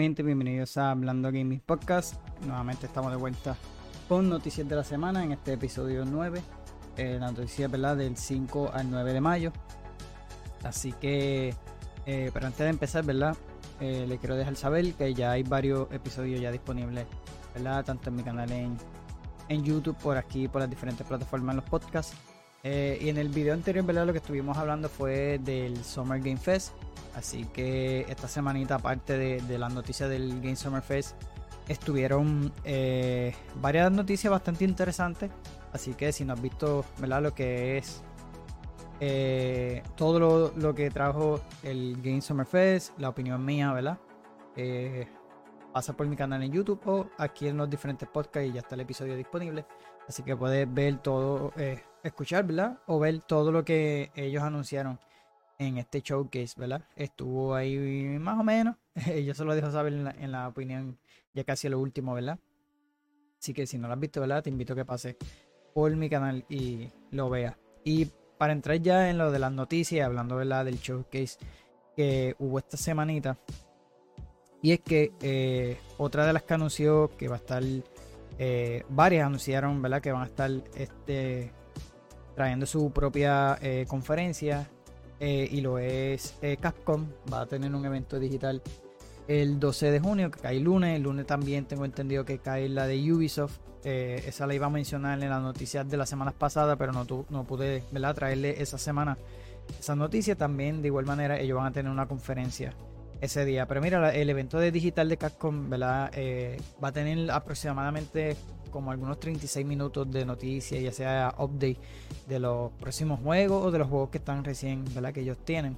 Gente, bienvenidos a Hablando Gaming Podcast. Nuevamente estamos de vuelta con noticias de la semana en este episodio 9. Eh, la noticia ¿verdad? del 5 al 9 de mayo. Así que, eh, pero antes de empezar, ¿verdad? Eh, le quiero dejar saber que ya hay varios episodios ya disponibles, ¿verdad? Tanto en mi canal en, en YouTube, por aquí, por las diferentes plataformas, en los podcasts. Eh, y en el video anterior, ¿verdad? Lo que estuvimos hablando fue del Summer Game Fest. Así que esta semanita, aparte de, las noticias del Game Summer Fest, estuvieron eh, varias noticias bastante interesantes. Así que si no has visto, ¿verdad? Lo que es eh, todo lo, lo que trajo el Game Summer Fest, la opinión mía, ¿verdad? Pasa por mi canal en YouTube o aquí en los diferentes podcasts y ya está el episodio disponible. Así que puedes ver todo, escuchar, ¿verdad? O ver todo lo que ellos anunciaron en este showcase, ¿verdad? Estuvo ahí más o menos. Yo se lo dejo saber en la, en la opinión ya casi lo último, ¿verdad? Así que si no lo has visto, ¿verdad? Te invito a que pases por mi canal y lo veas. Y para entrar ya en lo de las noticias, hablando ¿verdad? del showcase que hubo esta semanita. Y es que eh, otra de las que anunció que va a estar, eh, varias anunciaron, ¿verdad? Que van a estar este, trayendo su propia eh, conferencia. eh, y lo es eh, Capcom. Va a tener un evento digital el 12 de junio, que cae lunes. El lunes también tengo entendido que cae la de Ubisoft. Esa la iba a mencionar en las noticias de las semanas pasadas, pero no, tu- no pude ¿verdad? traerle esa semana esa noticia. También, de igual manera, ellos van a tener una conferencia ese día. Pero mira, el evento de digital de Capcom ¿verdad? Va a tener aproximadamente como algunos 36 minutos de noticias, ya sea update de los próximos juegos o de los juegos que están recién, ¿verdad? Que ellos tienen.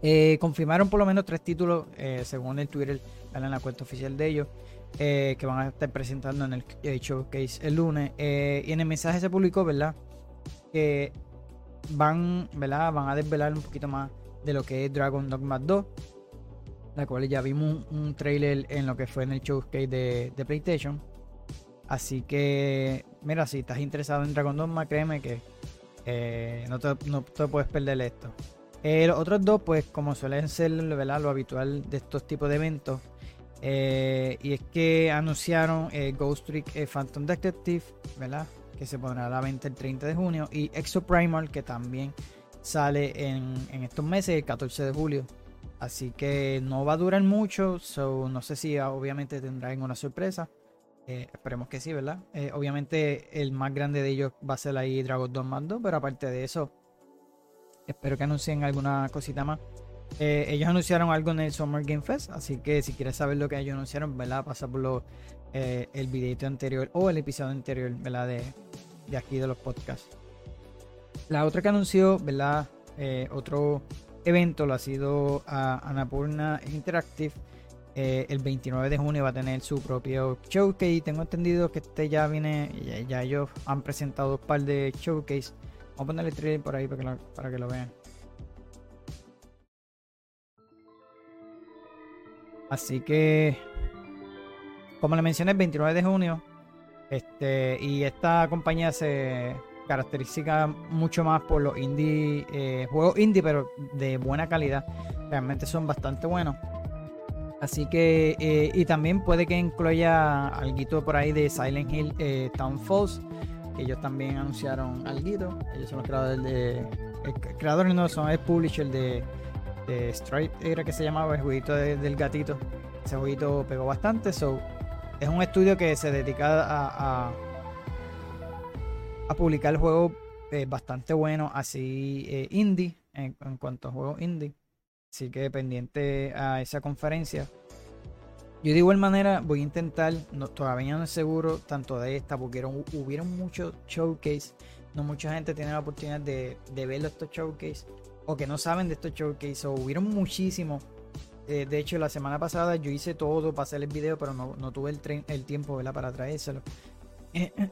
Eh, confirmaron por lo menos tres títulos, eh, según el Twitter, ¿verdad? en la cuenta oficial de ellos, eh, que van a estar presentando en el showcase el lunes. Y en el mensaje se publicó, ¿verdad? Que van, ¿verdad? Van a desvelar un poquito más de lo que es Dragon Dogma 2, la cual ya vimos un, trailer en lo que fue en el showcase de PlayStation. Así que, mira, si estás interesado en Dragon Dogma, créeme que eh, no, te, no te puedes perder esto. Eh, los otros dos, pues como suelen ser ¿verdad? lo habitual de estos tipos de eventos, eh, y es que anunciaron Ghost Trick Phantom Detective, ¿verdad? Que se pondrá a la venta el 30 de junio, y Exo Primal, que también sale en, en estos meses, el 14 de julio. Así que no va a durar mucho, so no sé si ah, obviamente tendrán una sorpresa. Eh, esperemos que sí, ¿verdad? Eh, obviamente el más grande de ellos va a ser ahí Dragon Dogma 2, pero aparte de eso, espero que anuncien alguna cosita más. Eh, ellos anunciaron algo en el Summer Game Fest, así que si quieres saber lo que ellos anunciaron, ¿verdad? Pasa por lo, el videito anterior o el episodio anterior, ¿verdad? De, de aquí de los podcasts. La otra que anunció, ¿verdad? Otro evento lo ha sido a Annapurna Interactive. Eh, el 29 de junio va a tener su propio showcase. Tengo entendido que este ya viene, ya, ellos han presentado un par de showcase. Vamos a ponerle trailer por ahí para que lo, para que lo vean. Así que, como le mencioné, el 29 de junio. Este, y esta compañía se caracteriza mucho más por los indie, eh, juegos indie, pero de buena calidad. Realmente son bastante buenos. Así que, eh, y también puede que incluya algo por ahí de Silent Hill eh, Town Falls, que ellos también anunciaron algo. Ellos son los creadores de. El creador no son el publisher de, Stripe, era que se llamaba el jueguito de- del gatito. Ese jueguito pegó bastante. So, es un estudio que se dedica a, a, publicar juegos eh, bastante buenos, así eh, indie, en cuanto a juegos indie. Así que pendiente a esa conferencia. Yo de igual manera voy a intentar, no, todavía no es seguro tanto de esta, porque hubieron, muchos showcase. No mucha gente tiene la oportunidad de, de ver estos showcase o que no saben de estos showcase. O hubieron muchísimos. Eh, de hecho, la semana pasada yo hice todo para hacer el video, pero no, tuve el, tiempo para traérselo.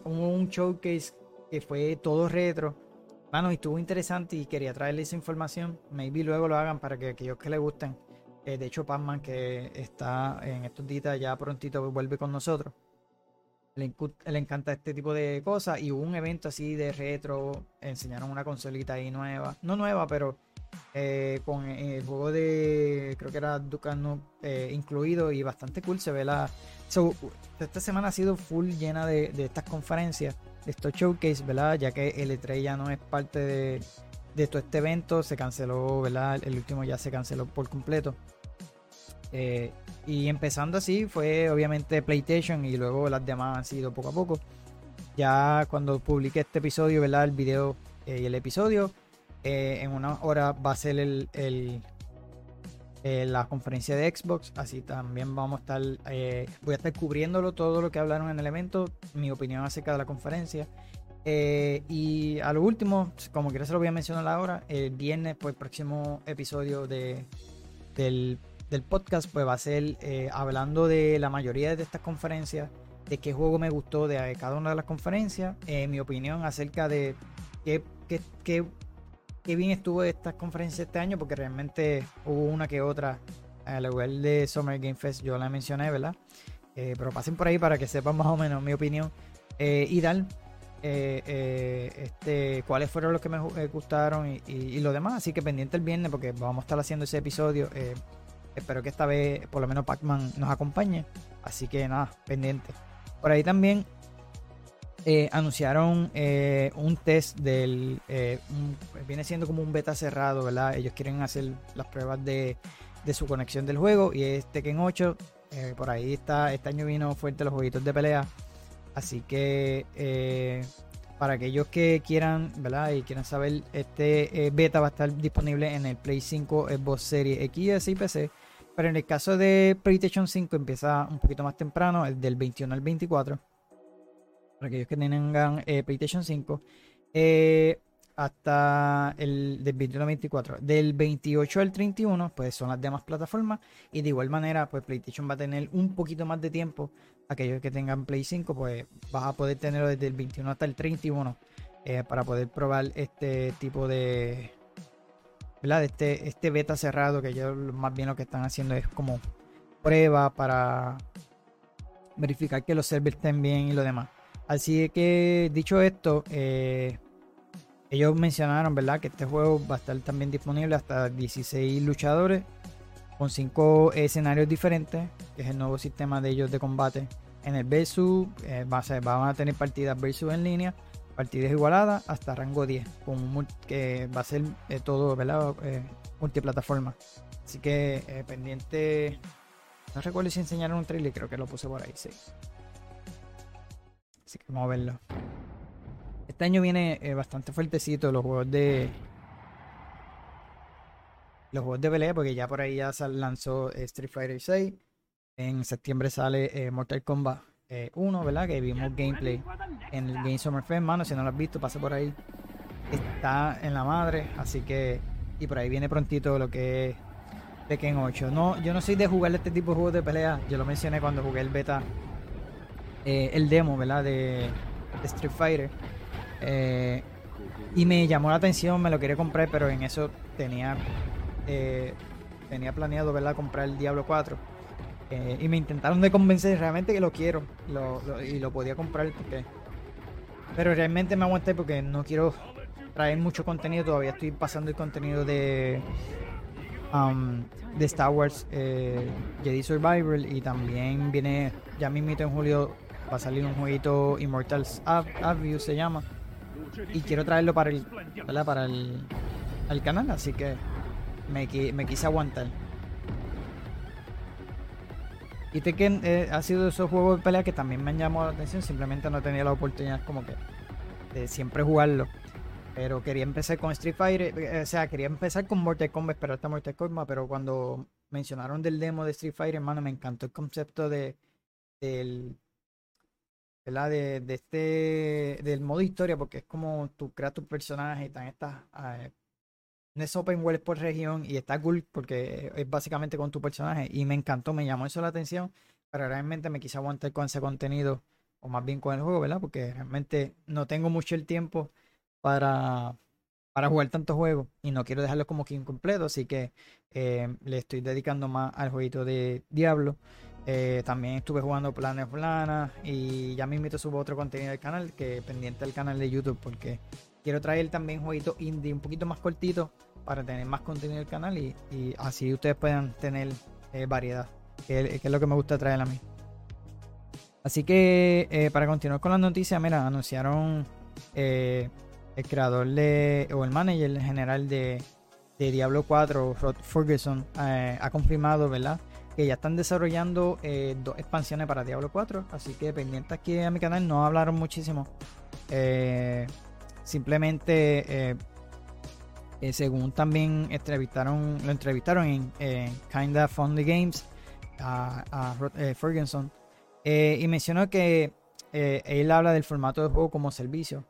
Hubo un showcase que fue todo retro. Mano, y estuvo interesante y quería traerle esa información. Maybe luego lo hagan para que aquellos que les gusten. Eh, de hecho, Pacman, que está en estos días ya prontito vuelve con nosotros. Le, le encanta este tipo de cosas. Y hubo un evento así de retro. Enseñaron una consolita ahí nueva. No nueva, pero eh, con el juego de. Creo que era Ducano eh, incluido y bastante cool. Se ve la. esta semana ha sido full llena de, estas conferencias, de estos showcase, ¿verdad? Ya que el E3 ya no es parte de, de todo este evento, se canceló, ¿verdad? El último ya se canceló por completo. Eh, y empezando así fue obviamente PlayStation y luego las demás han sido poco a poco. Ya cuando publique este episodio, ¿verdad? El video eh, y el episodio, eh, en una hora va a ser el, la conferencia de Xbox. Así también vamos a estar, voy a estar cubriéndolo todo lo que hablaron en el evento, mi opinión acerca de la conferencia. y a lo último, como quiera se lo voy a mencionar ahora, el viernes, pues el próximo episodio de, del del podcast pues va a ser eh, hablando de la mayoría de estas conferencias, de qué juego me gustó de cada una de las conferencias, eh, mi opinión acerca de qué, qué, qué, bien estuvo estas conferencias este año, porque realmente hubo una que otra, al igual de Summer Game Fest, yo la mencioné, ¿verdad? Eh, pero pasen por ahí para que sepan más o menos mi opinión y dar este, cuáles fueron los que me gustaron y, y, lo demás. Así que pendiente el viernes porque vamos a estar haciendo ese episodio. Espero que esta vez por lo menos Pac-Man nos acompañe. Así que nada, pendiente. Por ahí también eh, anunciaron eh, un test del... Eh, viene siendo como un beta cerrado, ¿verdad? Ellos quieren hacer las pruebas de, su conexión del juego y es Tekken 8. por ahí está, este año vino fuerte los jueguitos de pelea. Así que para aquellos que quieran, ¿verdad? Y quieran saber, este beta va a estar disponible en el Play 5 Xbox Series X y PC pero en el caso de PlayStation 5 empieza un poquito más temprano, el del 21 al 24. Para aquellos que tengan eh, PlayStation 5. Eh, hasta el del 21 al 24. Del 28 al 31, pues son las demás plataformas. Y de igual manera, pues PlayStation va a tener un poquito más de tiempo. Aquellos que tengan Play 5, pues vas a poder tenerlo desde el 21 hasta el 31. Eh, para poder probar este tipo de, de este, este beta cerrado, que ellos más bien lo que están haciendo es como prueba para verificar que los servers estén bien y lo demás. Así que dicho esto, eh, ellos mencionaron, ¿verdad? Que este juego va a estar también disponible hasta 16 luchadores con 5 escenarios diferentes, que es el nuevo sistema de ellos de combate. En el versus, eh, va a van a tener partidas versus en línea partidas igualadas hasta rango 10, con que va a ser eh, todo ¿verdad? Eh, multiplataforma. Así que pendiente. No recuerdo si enseñaron un trailer, creo que lo puse por ahí, sí. Así vamos a verlo. Este año viene bastante fuertecito los juegos de. Los juegos de pelea, porque ya por ahí ya se lanzó Street Fighter 6. En septiembre sale Mortal Kombat 1, ¿verdad? Que vimos gameplay en el Game Summer Fest, mano. Si no lo has visto, pasa por ahí. Está en la madre, así que. Y por ahí viene prontito lo que es Tekken 8. No, yo no soy de jugar este tipo de juegos de pelea. Yo lo mencioné cuando jugué el beta. Eh, el demo, ¿verdad? De, Street Fighter. Eh, y me llamó la atención, me lo quería comprar, pero en eso tenía. Eh, tenía planeado, ¿verdad? Comprar el Diablo 4 eh, y me intentaron de convencer realmente que lo quiero y lo podía comprar porque... Pero realmente me aguanté porque no quiero traer mucho contenido. Todavía estoy pasando el contenido de, um, de Star Wars Jedi Survival y también viene, ya mismito en julio va a salir un jueguito Immortals Abuse se llama. Y quiero traerlo para el, Para el, canal, así que me, quise aguantar. Y Tekken eh, ha sido esos juegos de pelea que también me han llamado la atención. Simplemente no tenía la oportunidad como que de siempre jugarlo. Pero quería empezar con Street Fighter. Eh, o sea, quería empezar con Mortal Kombat, pero hasta Mortal Kombat. Pero cuando mencionaron del demo de Street Fighter, hermano, me encantó el concepto de del De, este del modo historia porque es como tú creas tu personaje y están estas no es open world por región y está cool porque es básicamente con tu personaje y me encantó, me llamó eso la atención, pero realmente me quise aguantar con ese contenido o más bien con el juego, ¿verdad? Porque realmente no tengo mucho el tiempo para, para jugar tantos juegos y no quiero dejarlo como que incompleto, así que eh, le estoy dedicando más al jueguito de Diablo. Eh, también estuve jugando Planes Planas y ya me invito a subir otro contenido del canal que pendiente del canal de YouTube porque quiero traer también jueguitos indie un poquito más cortitos para tener más contenido del canal y, así ustedes puedan tener eh, variedad, que, es lo que me gusta traer a mí. Así que eh, para continuar con las noticias, mira, anunciaron el creador de, o el manager general de, de Diablo 4, Rod Ferguson, ha confirmado, ¿verdad? Que ya están desarrollando eh, dos expansiones para Diablo 4. Así que pendientes aquí a mi canal, no hablaron muchísimo. Eh, simplemente, eh, según también entrevistaron, lo entrevistaron en, Kinda Fun Games a, Ferguson. y mencionó que él habla del formato de juego como servicio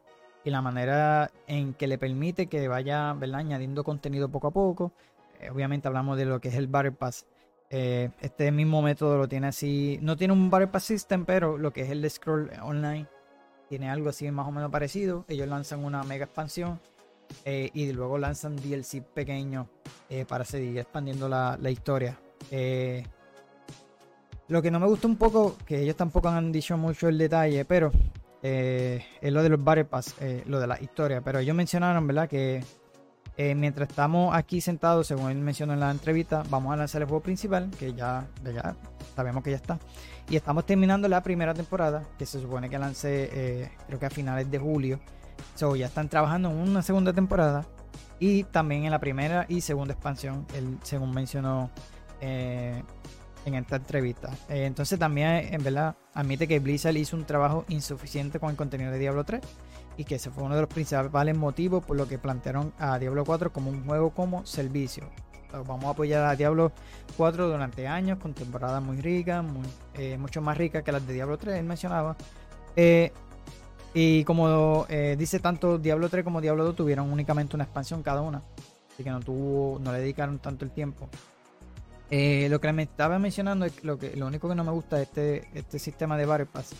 y la manera en que le permite que vaya añadiendo contenido poco a poco. obviamente hablamos de lo que es el Battle Pass eh, este mismo método lo tiene así. No tiene un Battle Pass System, pero lo que es el de Scroll Online tiene algo así más o menos parecido. Ellos lanzan una mega expansión eh, y luego lanzan DLC pequeño eh, para seguir expandiendo la, historia. lo que no me gusta un poco, que ellos tampoco han dicho mucho el detalle, pero es lo de los Battle Pass, lo de la historia. Pero ellos mencionaron, ¿verdad? Que eh, mientras estamos aquí sentados, según él mencionó en la entrevista, vamos a lanzar el juego principal, que ya, ya sabemos que ya está. Y estamos terminando la primera temporada, que se supone que lance eh, creo que a finales de julio. So, ya están trabajando en una segunda temporada y también en la primera y segunda expansión, él, según mencionó eh, en esta entrevista. entonces también, en verdad, admite que Blizzard hizo un trabajo insuficiente con el contenido de Diablo 3 y que ese fue uno de los principales motivos por lo que plantearon a Diablo 4 como un juego como servicio. Vamos a apoyar a Diablo 4 durante años con temporadas muy ricas, eh, mucho más ricas que las de Diablo 3, él mencionaba. Eh, y como eh, dice, tanto Diablo 3 como Diablo 2 tuvieron únicamente una expansión cada una. Así que no tuvo, no le dedicaron tanto el tiempo. lo que me estaba mencionando es lo que lo único que no me gusta de este, este sistema de Battle Pass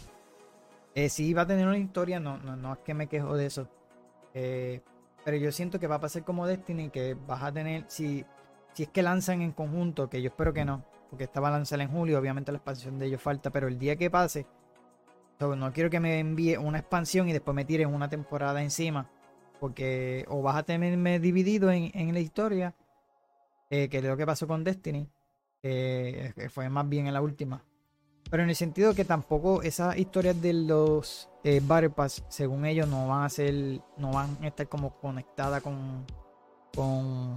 eh, sí va a tener una historia, no, no, no es que me quejo de eso. Eh, pero yo siento que va a pasar como Destiny, que vas a tener, si, si es que lanzan en conjunto, que yo espero que no, porque esta va a lanzar en julio, obviamente la expansión de ellos falta, pero el día que pase, no quiero que me envíe una expansión y después me tiren una temporada encima, porque o vas a tenerme dividido en, en la historia, eh, que es lo que pasó con Destiny, eh, fue más bien en la última. Pero en el sentido que tampoco esas historias de los eh, Battle Pass, según ellos, no van a ser, no van a estar como conectadas con, con,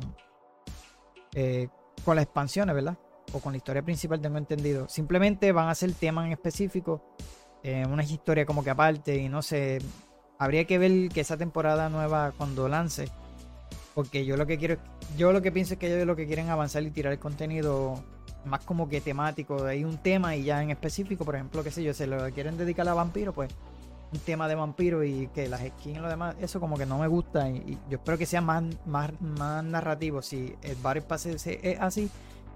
eh, con las expansiones, ¿verdad? O con la historia principal, tengo entendido. Simplemente van a ser temas en específico, eh, una historia como que aparte, y no sé, habría que ver que esa temporada nueva cuando lance, porque yo lo que quiero, yo lo que pienso es que ellos lo que quieren avanzar y tirar el contenido más como que temático, hay un tema y ya en específico, por ejemplo, qué sé yo, se lo quieren dedicar a vampiro, pues un tema de vampiro y que las skins y lo demás, eso como que no me gusta y, yo espero que sea más, más, más narrativo. Si el Battle Pass es así,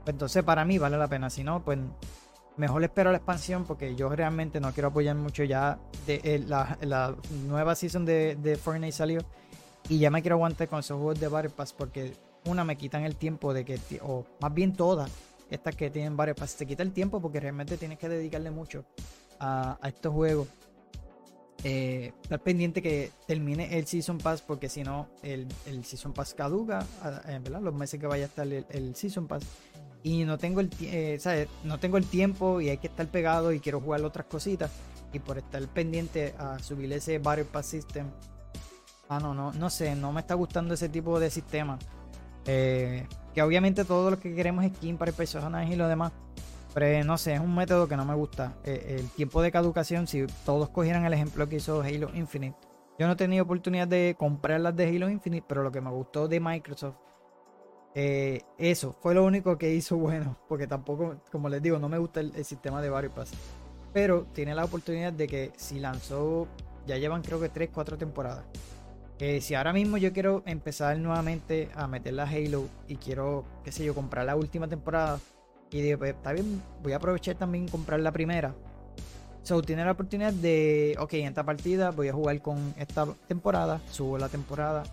pues entonces para mí vale la pena. Si no, pues mejor espero la expansión porque yo realmente no quiero apoyar mucho ya de eh, la, nueva season de, de Fortnite salió y ya me quiero aguantar con esos juegos de Battle Pass porque una me quitan el tiempo de que, o más bien todas, estas que tienen varios pases. Te quita el tiempo porque realmente tienes que dedicarle mucho a, estos juegos. Eh, estar pendiente que termine el Season Pass porque si no el, Season Pass caduca, eh, ¿verdad? Los meses que vaya a estar el, Season Pass. Y no tengo, el, eh, no tengo el tiempo y hay que estar pegado y quiero jugar otras cositas. Y por estar pendiente a subir ese Battle Pass System. Ah, no, no, no sé, no me está gustando ese tipo de sistema. Eh, que obviamente todo lo que queremos es skin para el personaje y lo demás. Pero no sé, es un método que no me gusta. Eh, el tiempo de caducación, si todos cogieran el ejemplo que hizo Halo Infinite. Yo no he tenido oportunidad de comprar las de Halo Infinite, pero lo que me gustó de Microsoft, eh, eso fue lo único que hizo bueno. Porque tampoco, como les digo, no me gusta el, sistema de Battle Pass. Pero tiene la oportunidad de que si lanzó, ya llevan creo que 3, 4 temporadas si ahora mismo yo quiero empezar nuevamente a meter la Halo y quiero, qué sé yo, comprar la última temporada y digo, pues está bien, voy a aprovechar también comprar la primera. So, tiene la oportunidad de, ok, en esta partida voy a jugar con esta temporada, subo la temporada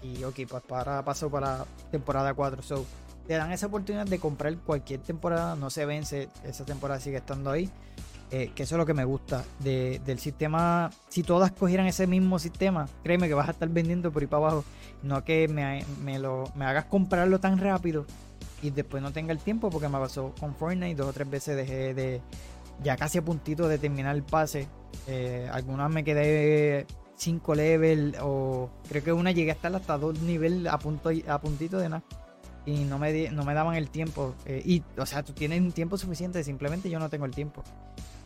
y ok, pues para paso para temporada 4. So, te dan esa oportunidad de comprar cualquier temporada, no se vence, esa temporada sigue estando ahí. Eh, que eso es lo que me gusta del sistema. Si todas cogieran ese mismo sistema, créeme que vas a estar vendiendo por ahí para abajo. No que me, lo, me hagas comprarlo tan rápido y después no tenga el tiempo, porque me pasó con Fortnite. Dos o tres veces dejé de. Ya casi a puntito de terminar el pase. Eh, algunas me quedé 5 level o creo que una llegué a estar hasta dos nivel a, punto, a puntito de nada y no me, no me daban el tiempo eh, y o sea tú tienes un tiempo suficiente simplemente yo no tengo el tiempo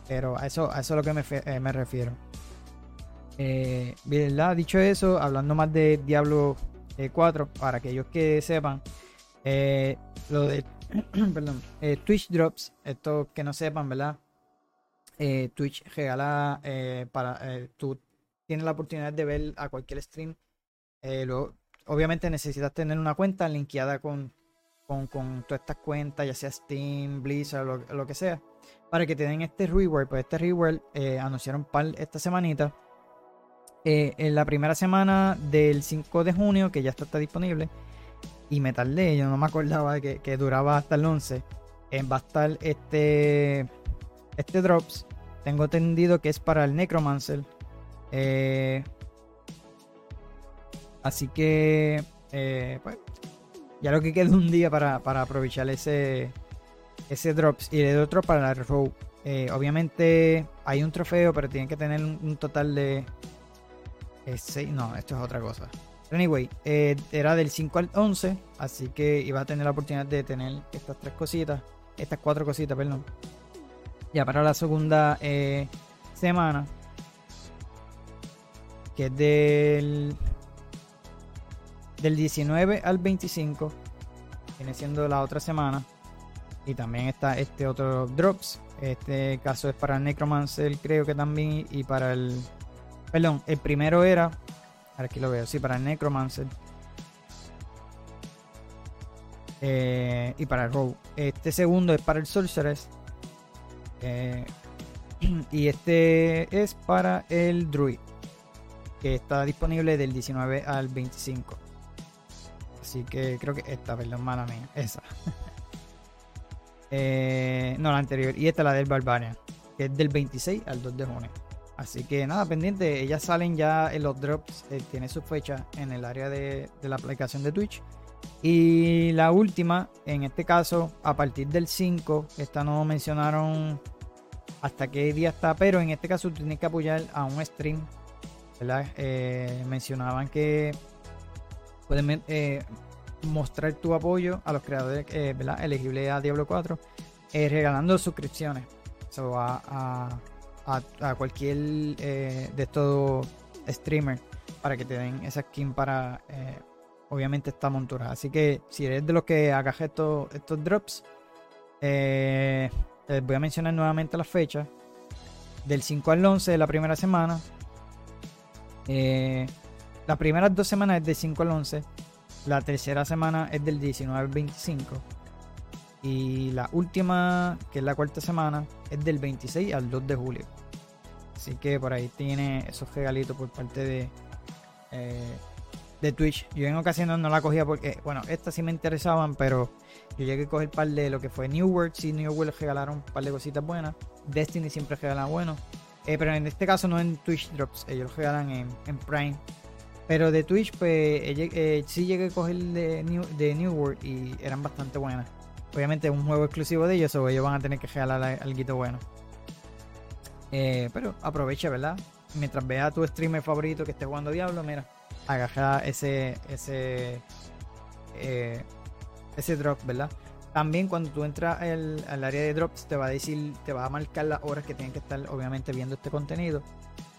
pero a eso, a eso es lo que me, eh, me refiero. Eh, Dicho eso, hablando más de Diablo 4, eh, para aquellos que sepan, eh, lo de perdón, Twitch Drops, estos que no sepan, ¿verdad? Twitch regala para tú tienes la oportunidad de ver a cualquier stream. obviamente necesitas tener una cuenta linkeada con, con, con todas estas cuentas, ya sea Steam, Blizzard, lo, lo que sea para que te den este reward. Pues este reward eh, anunciaron par esta semanita. Eh, en la primera semana del 5 de junio, que ya está, disponible. Y me tardé, yo no me acordaba que, que duraba hasta el 11. Eh, va a estar este, este Drops. Tengo entendido que es para el Necromancer. así que, pues, ya lo que queda un día para, para aprovechar ese, ese drops y el otro para la row. Eh, obviamente hay un trofeo, pero tienen que tener un, total de 6. Eh, no, esto es otra cosa. anyway, eh, era del 5 al 11, así que iba a tener la oportunidad de tener estas tres cositas, estas cuatro cositas, perdón. Ya para la segunda semana, que es del, del 19 al 25, viene siendo la otra semana. Y también está este otro Drops. Este caso es para Necromancer, creo que también. Y para el. Perdón, el primero era. Aquí lo veo, sí, para el Necromancer. Eh, y para el Rogue. Este segundo es para el Sorceress. Eh, y este es para el Druid. Que está disponible del 19 al 25. Así que creo que esta, perdón, mala mía. Esa. Eh, no, la anterior. Y esta es la del Barbarian, que es del 26 al 2 de junio. Así que nada, pendiente. Ellas salen ya en los drops. Eh, tiene su fecha en el área de, la aplicación de Twitch. Y la última, en este caso, a partir del 5, esta no mencionaron hasta qué día está, pero en este caso tienes que apoyar a un stream. Eh, mencionaban que pueden mostrar tu apoyo a los creadores eh, elegibles a Diablo 4 eh, regalando suscripciones. A, a, cualquier eh, de estos streamers para que te den esa skin para obviamente esta montura. Así que si eres de los que hagas estos, estos drops les voy a mencionar nuevamente la fecha del 5 al 11 de la primera semana las primeras dos semanas es de 5 al 11 la tercera semana es del 19 al 25. Y la última, que es la cuarta semana, es del 26 al 2 de julio. Así que por ahí tiene esos regalitos por parte de, eh, de Twitch. Yo en ocasiones no la cogía porque, bueno, estas sí me interesaban, pero yo llegué a coger par de lo que fue New World. Sí, New World regalaron un par de cositas buenas. Destiny siempre regala bueno. Eh, pero en este caso no en Twitch Drops, ellos regalan en, en Prime pero de Twitch, pues eh, sí llegué a coger de New, de New World y eran bastante buenas. Obviamente es un juego exclusivo de ellos, o ellos van a tener que regalar algo bueno. Eh, pero aprovecha, ¿verdad? Mientras vea a tu streamer favorito que esté jugando Diablo, mira, agaja ese, ese, eh, ese drop, ¿verdad? También cuando tú entras al, al área de drops te va a decir, te va a marcar las horas que tienen que estar obviamente viendo este contenido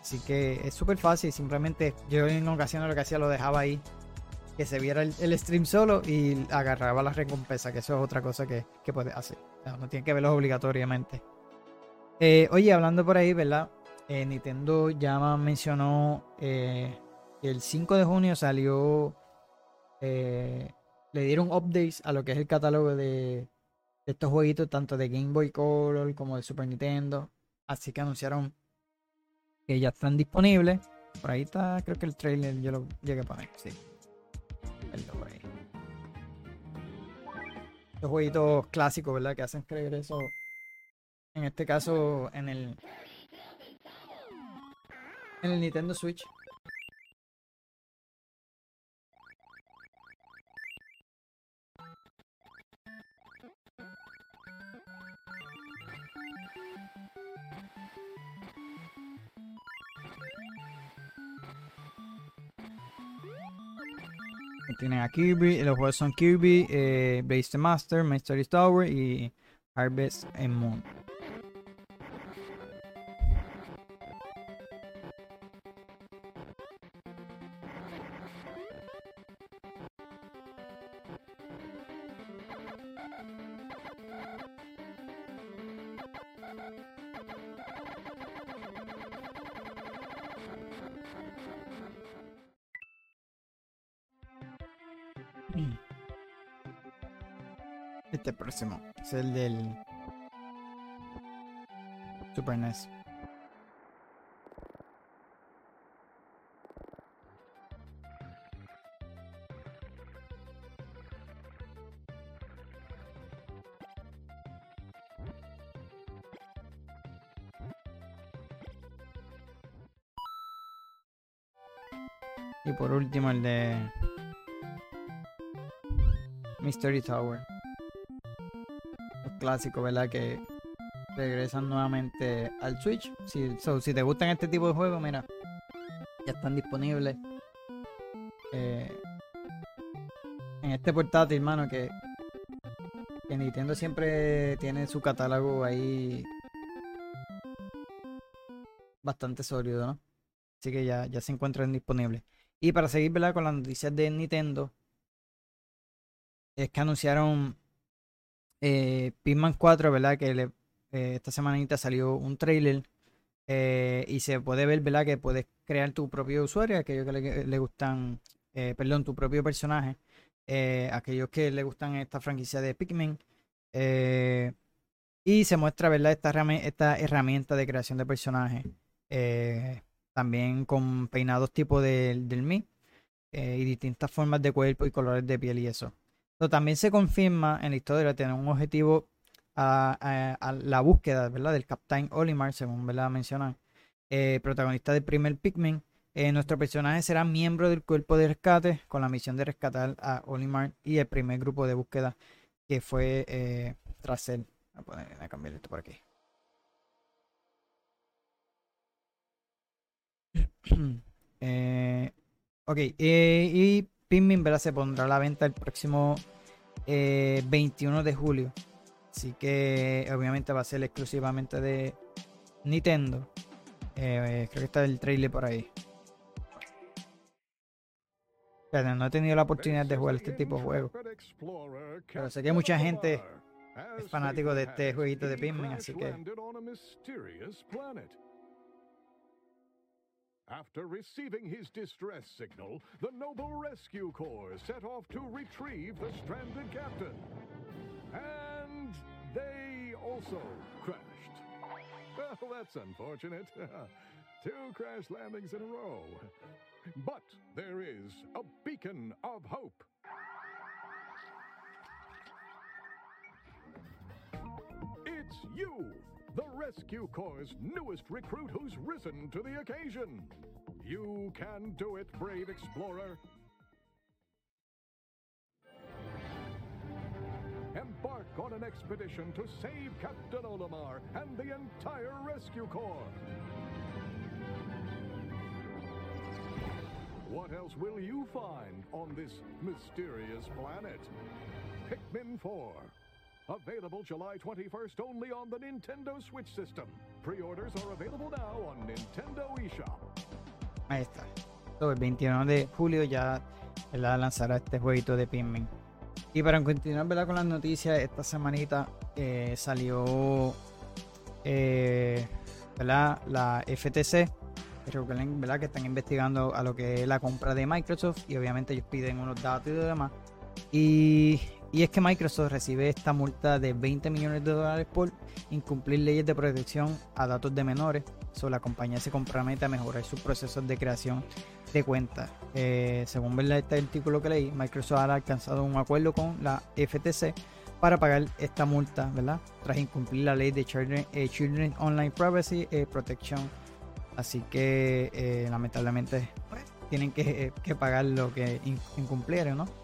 Así que es súper fácil, simplemente yo en ocasiones lo que hacía lo dejaba ahí, que se viera el, stream solo y agarraba la recompensa, que eso es otra cosa que, que puedes hacer. No, tiene que verlo obligatoriamente. Eh, oye, hablando por ahí, ¿verdad? Eh, Nintendo ya mencionó eh, que el 5 de junio salió, le dieron updates a lo que es el catálogo de estos jueguitos, tanto de Game Boy Color como de Super Nintendo. Así que anunciaron que ya están disponibles. Por ahí está, creo que el trailer yo lo llegué a poner, sí. Los jueguitos clásicos, ¿verdad? Que hacen regreso En este caso, en el. En el Nintendo Switch. Tienen a Kirby, los juegos son Kirby, eh, Master, Mystery Tower y Harvest Moon. Y por último el de Mystery Tower. Los clásicos, ¿verdad? Que regresan nuevamente al Switch. Si, so, si te gustan este tipo de juegos, mira, ya están disponibles. Eh, en este portátil, hermano, que, que Nintendo siempre tiene su catálogo ahí bastante sólido, ¿no? Así que ya, ya se encuentran disponibles. Y para seguir ¿verdad? con las noticias de Nintendo, es que anunciaron eh, Pikmin 4, ¿verdad? Que le, eh, esta semanita salió un trailer eh, y se puede ver, ¿verdad? Que puedes crear tu propio usuario, aquellos que le, gustan, eh, perdón, tu propio personaje, eh, aquellos que le gustan esta franquicia de Pikmin. y se muestra, ¿verdad? Esta, esta herramienta de creación de personajes. también con peinados tipo del, Mi y distintas formas de cuerpo y colores de piel y eso. Pero también se confirma en la historia tener un objetivo a, a- la búsqueda, ¿verdad? Del Captain Olimar, según ¿verdad? mencionan, eh, protagonista del primer Pikmin. Eh, nuestro personaje será miembro del cuerpo de rescate con la misión de rescatar a Olimar y el primer grupo de búsqueda que fue eh, tras él. Voy a, poner, a cambiar esto por aquí. Eh, ok, eh, y Pikmin ¿verdad? se pondrá a la venta el próximo eh, 21 de julio. Así que obviamente va a ser exclusivamente de Nintendo. Eh, creo que está el trailer por ahí. Espérate, no he tenido la oportunidad de jugar este tipo de juegos. Pero sé que mucha gente es fanático de este jueguito de Pikmin, así que- After receiving his distress signal, the Noble Rescue Corps set off to retrieve the stranded captain. Also crashed. Well, that's unfortunate. Two crash landings in a row. But there is a beacon of hope. It's you, the Rescue Corps' newest recruit who's risen to the occasion. You can do it, brave explorer. Embark on an expedition to save Captain Olimar and the entire Rescue Corps. What else will you find on this mysterious planet? Pikmin 4. Available July 21st only on the Nintendo Switch system. Pre-orders are available now on Nintendo eShop. Ahí está. So, el 21 de julio ya ¿verdad? lanzará este jueguito de Pikmin. Y para continuar ¿verdad? con las noticias, esta semanita eh, salió eh, ¿verdad? la FTC. ¿verdad? que están investigando a lo que es la compra de Microsoft y obviamente ellos piden unos datos y demás. Y, y es que Microsoft recibe esta multa de 20 millones de dólares por incumplir leyes de protección a datos de menores. So, la compañía se compromete a mejorar sus procesos de creación de cuentas. Eh, según ¿verdad? este artículo que leí, Microsoft ha alcanzado un acuerdo con la FTC para pagar esta multa, ¿verdad? Tras incumplir la ley de Children, eh, Online Privacy eh, Protection. Así que lamentablemente pues, tienen que, pagar lo que incumplieron, ¿no?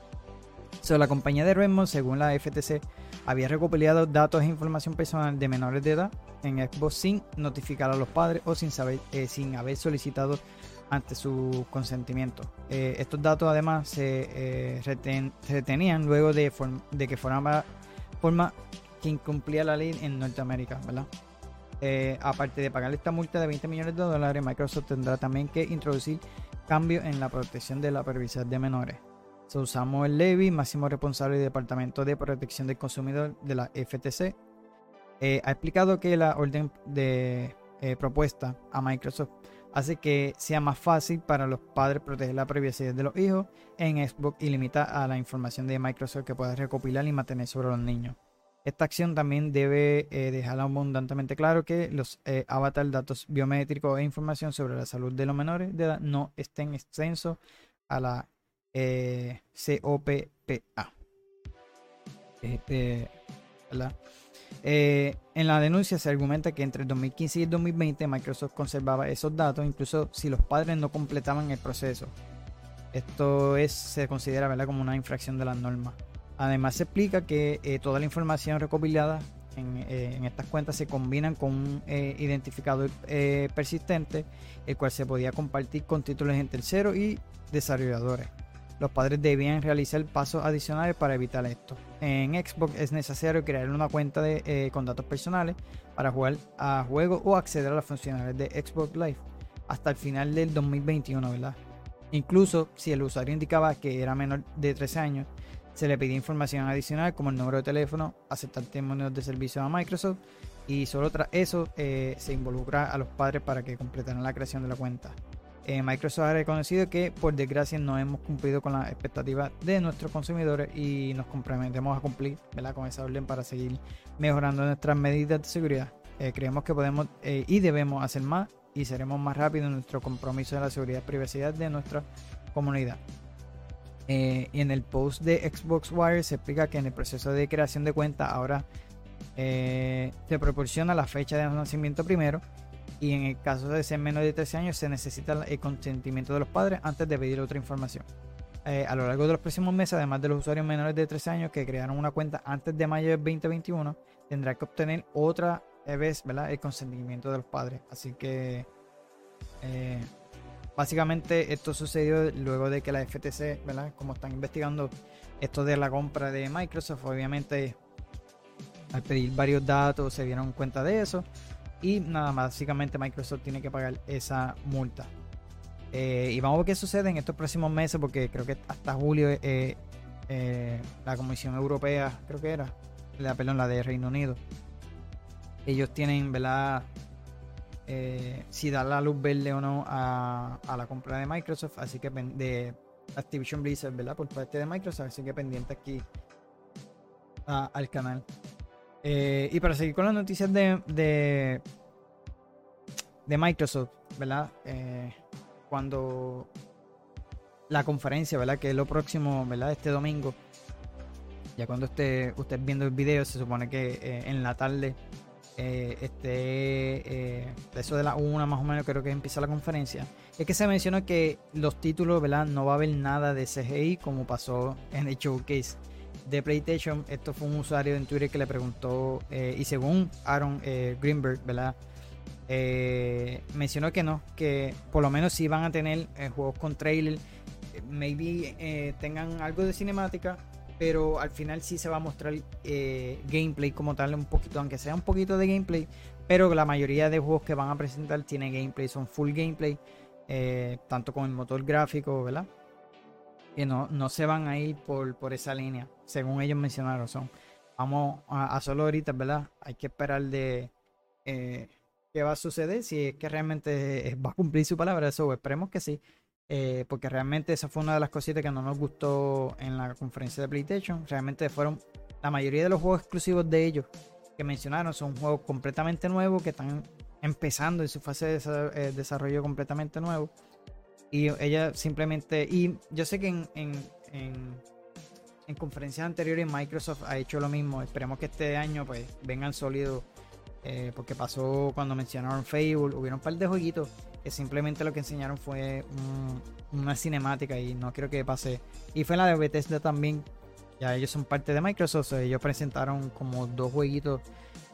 So, la compañía de Redmond, según la FTC, había recopilado datos e información personal de menores de edad en Xbox sin notificar a los padres o sin, sin haber solicitado ante su consentimiento. estos datos además se retenían luego de, que fueran forma que incumplía la ley en Norteamérica, ¿verdad? Eh, aparte de pagar esta multa de 20 millones de dólares, Microsoft tendrá también que introducir cambios en la protección de la privacidad de menores. So, Samuel Levy, máximo responsable del Departamento de Protección del Consumidor de la FTC, eh, ha explicado que la orden de eh, propuesta a Microsoft hace que sea más fácil para los padres proteger la privacidad de los hijos en Xbox y limita a la información de Microsoft que pueda recopilar y mantener sobre los niños. Esta acción también debe eh, dejar abundantemente claro que los eh, avatar, datos biométricos e información sobre la salud de los menores de edad no estén extensos a la eh, COPPA. Este. Eh, en la denuncia se argumenta que entre 2015 y 2020 Microsoft conservaba esos datos, incluso si los padres no completaban el proceso. Esto es, se considera como una infracción de las normas. Además se explica que eh, toda la información recopilada en, eh, en, estas cuentas se combinan con un identificador persistente, el cual se podía compartir con títulos en terceros y desarrolladores los padres debían realizar pasos adicionales para evitar esto. En Xbox es necesario crear una cuenta de, eh, con datos personales para jugar a juegos o acceder a las funcionalidades de Xbox Live hasta el final del 2021, ¿verdad? Incluso si el usuario indicaba que era menor de 13 años, se le pedía información adicional como el número de teléfono, aceptar testimonios de servicio a Microsoft y solo tras eso eh, se involucra a los padres para que completaran la creación de la cuenta. Eh, Microsoft ha reconocido que por desgracia no hemos cumplido con las expectativas de nuestros consumidores y nos comprometemos a cumplir con esa orden para seguir mejorando nuestras medidas de seguridad. Eh, creemos que podemos eh, y debemos hacer más y seremos más rápidos en nuestro compromiso de la seguridad y privacidad de nuestra comunidad. y en el post de Xbox Wire se explica que en el proceso de creación de cuenta ahora se proporciona la fecha de nacimiento primero y en el caso de ser menos de 13 años se necesita el consentimiento de los padres antes de pedir otra información. Eh, a lo largo de los próximos meses, además de los usuarios menores de 13 años que crearon una cuenta antes de mayo de 2021, tendrá que obtener otra vez el consentimiento de los padres. Así que eh, básicamente esto sucedió luego de que la FTC, ¿verdad? como están investigando esto de la compra de Microsoft, obviamente al pedir varios datos se dieron cuenta de eso y nada más, básicamente Microsoft tiene que pagar esa multa. Eh, y vamos a ver qué sucede en estos próximos meses, porque creo que hasta julio eh, eh, la Comisión Europea, creo que era, la, perdón, la de Reino Unido, ellos tienen, ¿verdad? si da la luz verde o no a, la compra de Microsoft, así que de Activision Blizzard, ¿verdad? Por parte de Microsoft, así que pendiente aquí al canal. Eh, y para seguir con las noticias de, de, Microsoft, ¿verdad? Eh, cuando la conferencia, ¿verdad? Que es lo próximo, ¿verdad? Este domingo. Ya cuando esté usted viendo el video, se supone que eh, en la tarde, este, eso de la una más o menos, creo que empieza la conferencia. Es que se menciona que los títulos, ¿verdad? No va a haber nada de CGI como pasó en el showcase de PlayStation. Esto fue un usuario en Twitter que le preguntó, eh, y según Aaron eh, Greenberg, ¿verdad? Eh, mencionó que no, que por lo menos si van a tener juegos con trailer, maybe tengan algo de cinemática, pero al final sí se va a mostrar gameplay como tal, un poquito, aunque sea un poquito de gameplay, pero la mayoría de juegos que van a presentar tiene gameplay, son full gameplay, tanto con el motor gráfico, ¿verdad? No, no se van a ir por, por esa línea, según ellos mencionaron. Son, vamos a, solo ahorita, ¿verdad? Hay que esperar de eh, qué va a suceder, si es que realmente va a cumplir su palabra, eso esperemos que sí. Eh, porque realmente esa fue una de las cositas que no nos gustó en la conferencia de PlayStation. Realmente fueron la mayoría de los juegos exclusivos de ellos que mencionaron son juegos completamente nuevos que están empezando en su fase de eh, desarrollo completamente nuevo. Y ella simplemente. Y yo sé que en, en, en conferencias anteriores Microsoft ha hecho lo mismo. Esperemos que este año pues vengan sólidos. eh, porque pasó cuando mencionaron Fable, hubieron un par de jueguitos que simplemente lo que enseñaron fue un- una cinemática y no quiero que pase. Y fue la de Bethesda también. Ya ellos son parte de Microsoft. so ellos presentaron como dos jueguitos.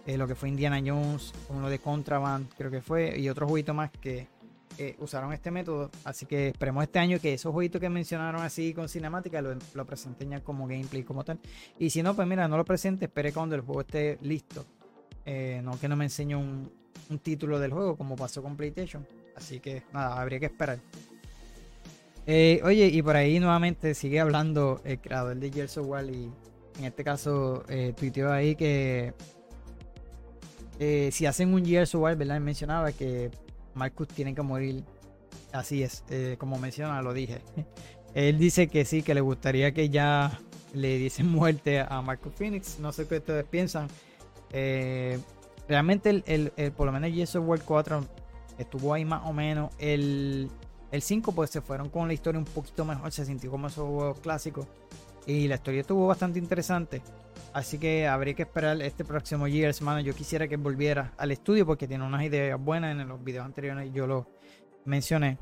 eh, lo que fue Indiana Jones, uno de Contraband, creo que fue, y otro jueguito más que eh, usaron este método. Así que esperemos este año que esos jueguitos que mencionaron así con cinemática lo, presenten ya como gameplay, como tal. Y si no, pues mira, no lo presente, espere cuando el juego esté listo. Eh, no que no me enseñe un, título del juego como pasó con PlayStation. Así que nada, habría que esperar. Eh, oye, y por ahí nuevamente sigue hablando el creador de Gears of War y en este caso tuiteó ahí que si hacen un Gears of War, ¿verdad? Mencionaba que Marcus tiene que morir. Así es, eh, como menciona, lo dije. Él dice que sí, que le gustaría que ya le diesen muerte a Marcus Phoenix. No sé qué ustedes piensan. Eh, realmente, el, el- el- por lo menos of War 4 estuvo ahí más o menos. El, el 5, pues se fueron con la historia un poquito mejor. Se sintió como esos juegos clásicos. Y la historia estuvo bastante interesante. Así que habría que esperar este próximo Gears, mano. Yo quisiera que volviera al estudio porque tiene unas ideas buenas. En los videos anteriores yo lo mencioné.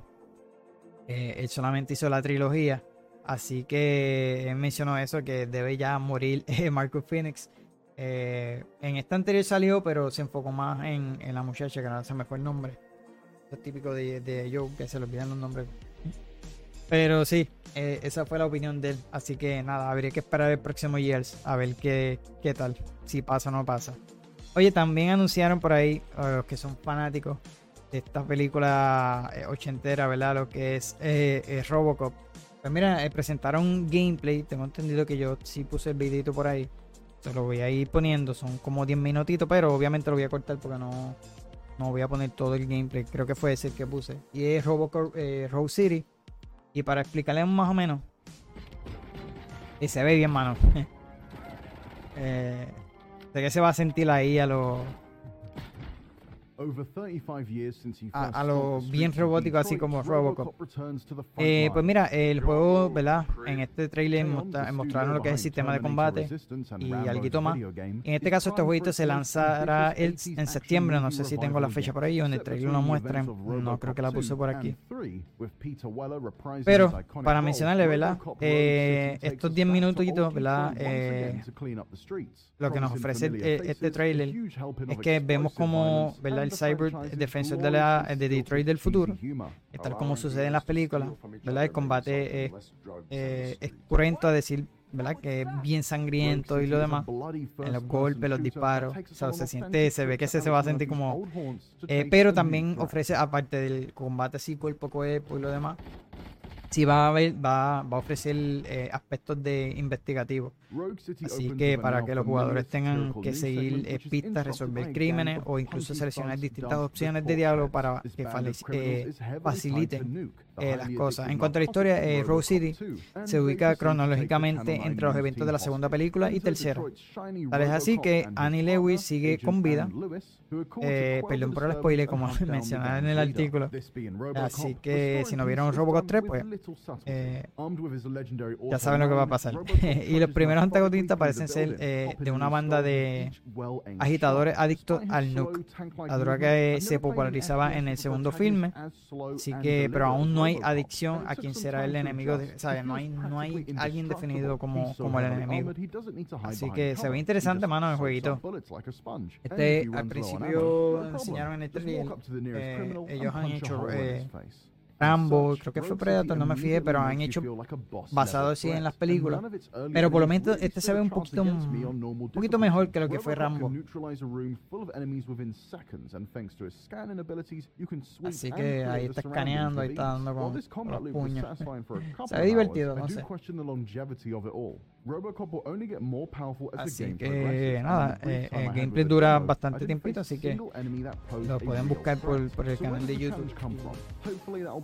Eh, él solamente hizo la trilogía. Así que él mencionó eso, que debe ya morir eh, Marcus Phoenix. Eh, en esta anterior salió, pero se enfocó más en, la muchacha, que no se me fue el nombre. Es típico de, de Joe, que se le olvidan los nombres. Pero sí, eh, esa fue la opinión de él. Así que nada, habría que esperar el próximo Years a ver qué, qué tal, si pasa o no pasa. Oye, también anunciaron por ahí, a los que son fanáticos de esta película eh, ochentera, ¿verdad? Lo que es eh, Robocop. Pues mira, presentaron gameplay. Tengo entendido que yo sí puse el videito por ahí. Se lo voy a ir poniendo. Son como 10 minutitos, pero obviamente lo voy a cortar porque no, no voy a poner todo el gameplay. Creo que fue ese el que puse. Y es Robocop Road City. Y para explicarles más o menos. Y se ve bien, mano. eh, de que se va a sentir ahí a lo, A- a lo bien robótico, así como Robocop. Eh, pues mira, el juego, ¿verdad? En este trailer mostra- mostraron lo que es el sistema de combate. Y the más. En este caso, este jueguito se lanzará el, 80s en septiembre. No sé si tengo la fecha por ahí o en el trailer lo muestran. No creo que la puse 2 por aquí. 3, with Peter Weller reprising Pero, para mencionarle, ¿verdad? Eh, estos us 10 back to minutitos, ¿verdad? Eh, lo que nos ofrece eh, este trailer es que vemos como, ¿verdad? El cyber defensor de, la, de Detroit del futuro, que tal como sucede en las películas, ¿verdad? El combate es, eh, es cruento a decir, ¿verdad? Que es bien sangriento y lo demás. En los golpes, los disparos, o sea, se siente, se ve que ese se va a sentir como... eh, pero también ofrece, aparte del combate así cuerpo a cuerpo y lo demás, sí va a haber, va, va a ofrecer eh, aspectos de investigativos. Así que para que los jugadores tengan que seguir eh, pistas, resolver crímenes o incluso seleccionar distintas opciones de diálogo para que eh, faciliten eh, las cosas. En cuanto a la historia, eh, Road City se ubica cronológicamente entre los eventos de la segunda película y tercera. Tal es así que Annie Lewis sigue con vida. Eh, perdón por el spoiler, como mencionaba en el artículo. Así que si no vieron Robocop 3, pues eh, ya saben lo que va a pasar. y los primeros antagonistas parecen ser eh, de una banda de agitadores adictos al nuke, la droga que se popularizaba en el segundo filme. Así que, pero aún no hay adicción a quien será el enemigo. De, ¿sabes? No hay, no hay alguien definido como, como el enemigo. Así que se ve interesante, mano, el jueguito. Este, al principio enseñaron en el trailer, eh, ellos han hecho eh, Rambo, creo que fue Predator, no me fijé, pero han hecho basado así en las películas. Pero por lo menos este se ve un poquito, un poquito mejor que lo que fue Rambo. Así que ahí está escaneando, ahí está dando con, con los puños. Se ve divertido, no sé. Así que nada, eh, el gameplay dura bastante tiempito, así que lo pueden buscar por, por el canal de YouTube.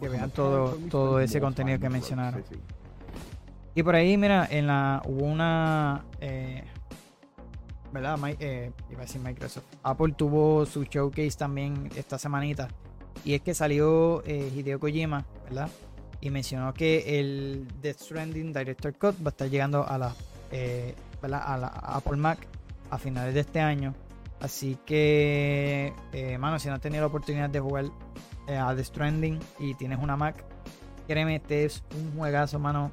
que vean todo, todo ese contenido que mencionaron. Y por ahí, mira, en la hubo una. Eh, ¿Verdad? Eh, iba a decir Microsoft. Apple tuvo su showcase también esta semanita. Y es que salió eh, Hideo Kojima, ¿verdad? Y mencionó que el Death Stranding Director Cut va a estar llegando a las eh, a la Apple Mac a finales de este año. Así que, eh, mano, si no has tenido la oportunidad de jugar eh, a The Stranding y tienes una Mac, créeme, este es un juegazo, mano.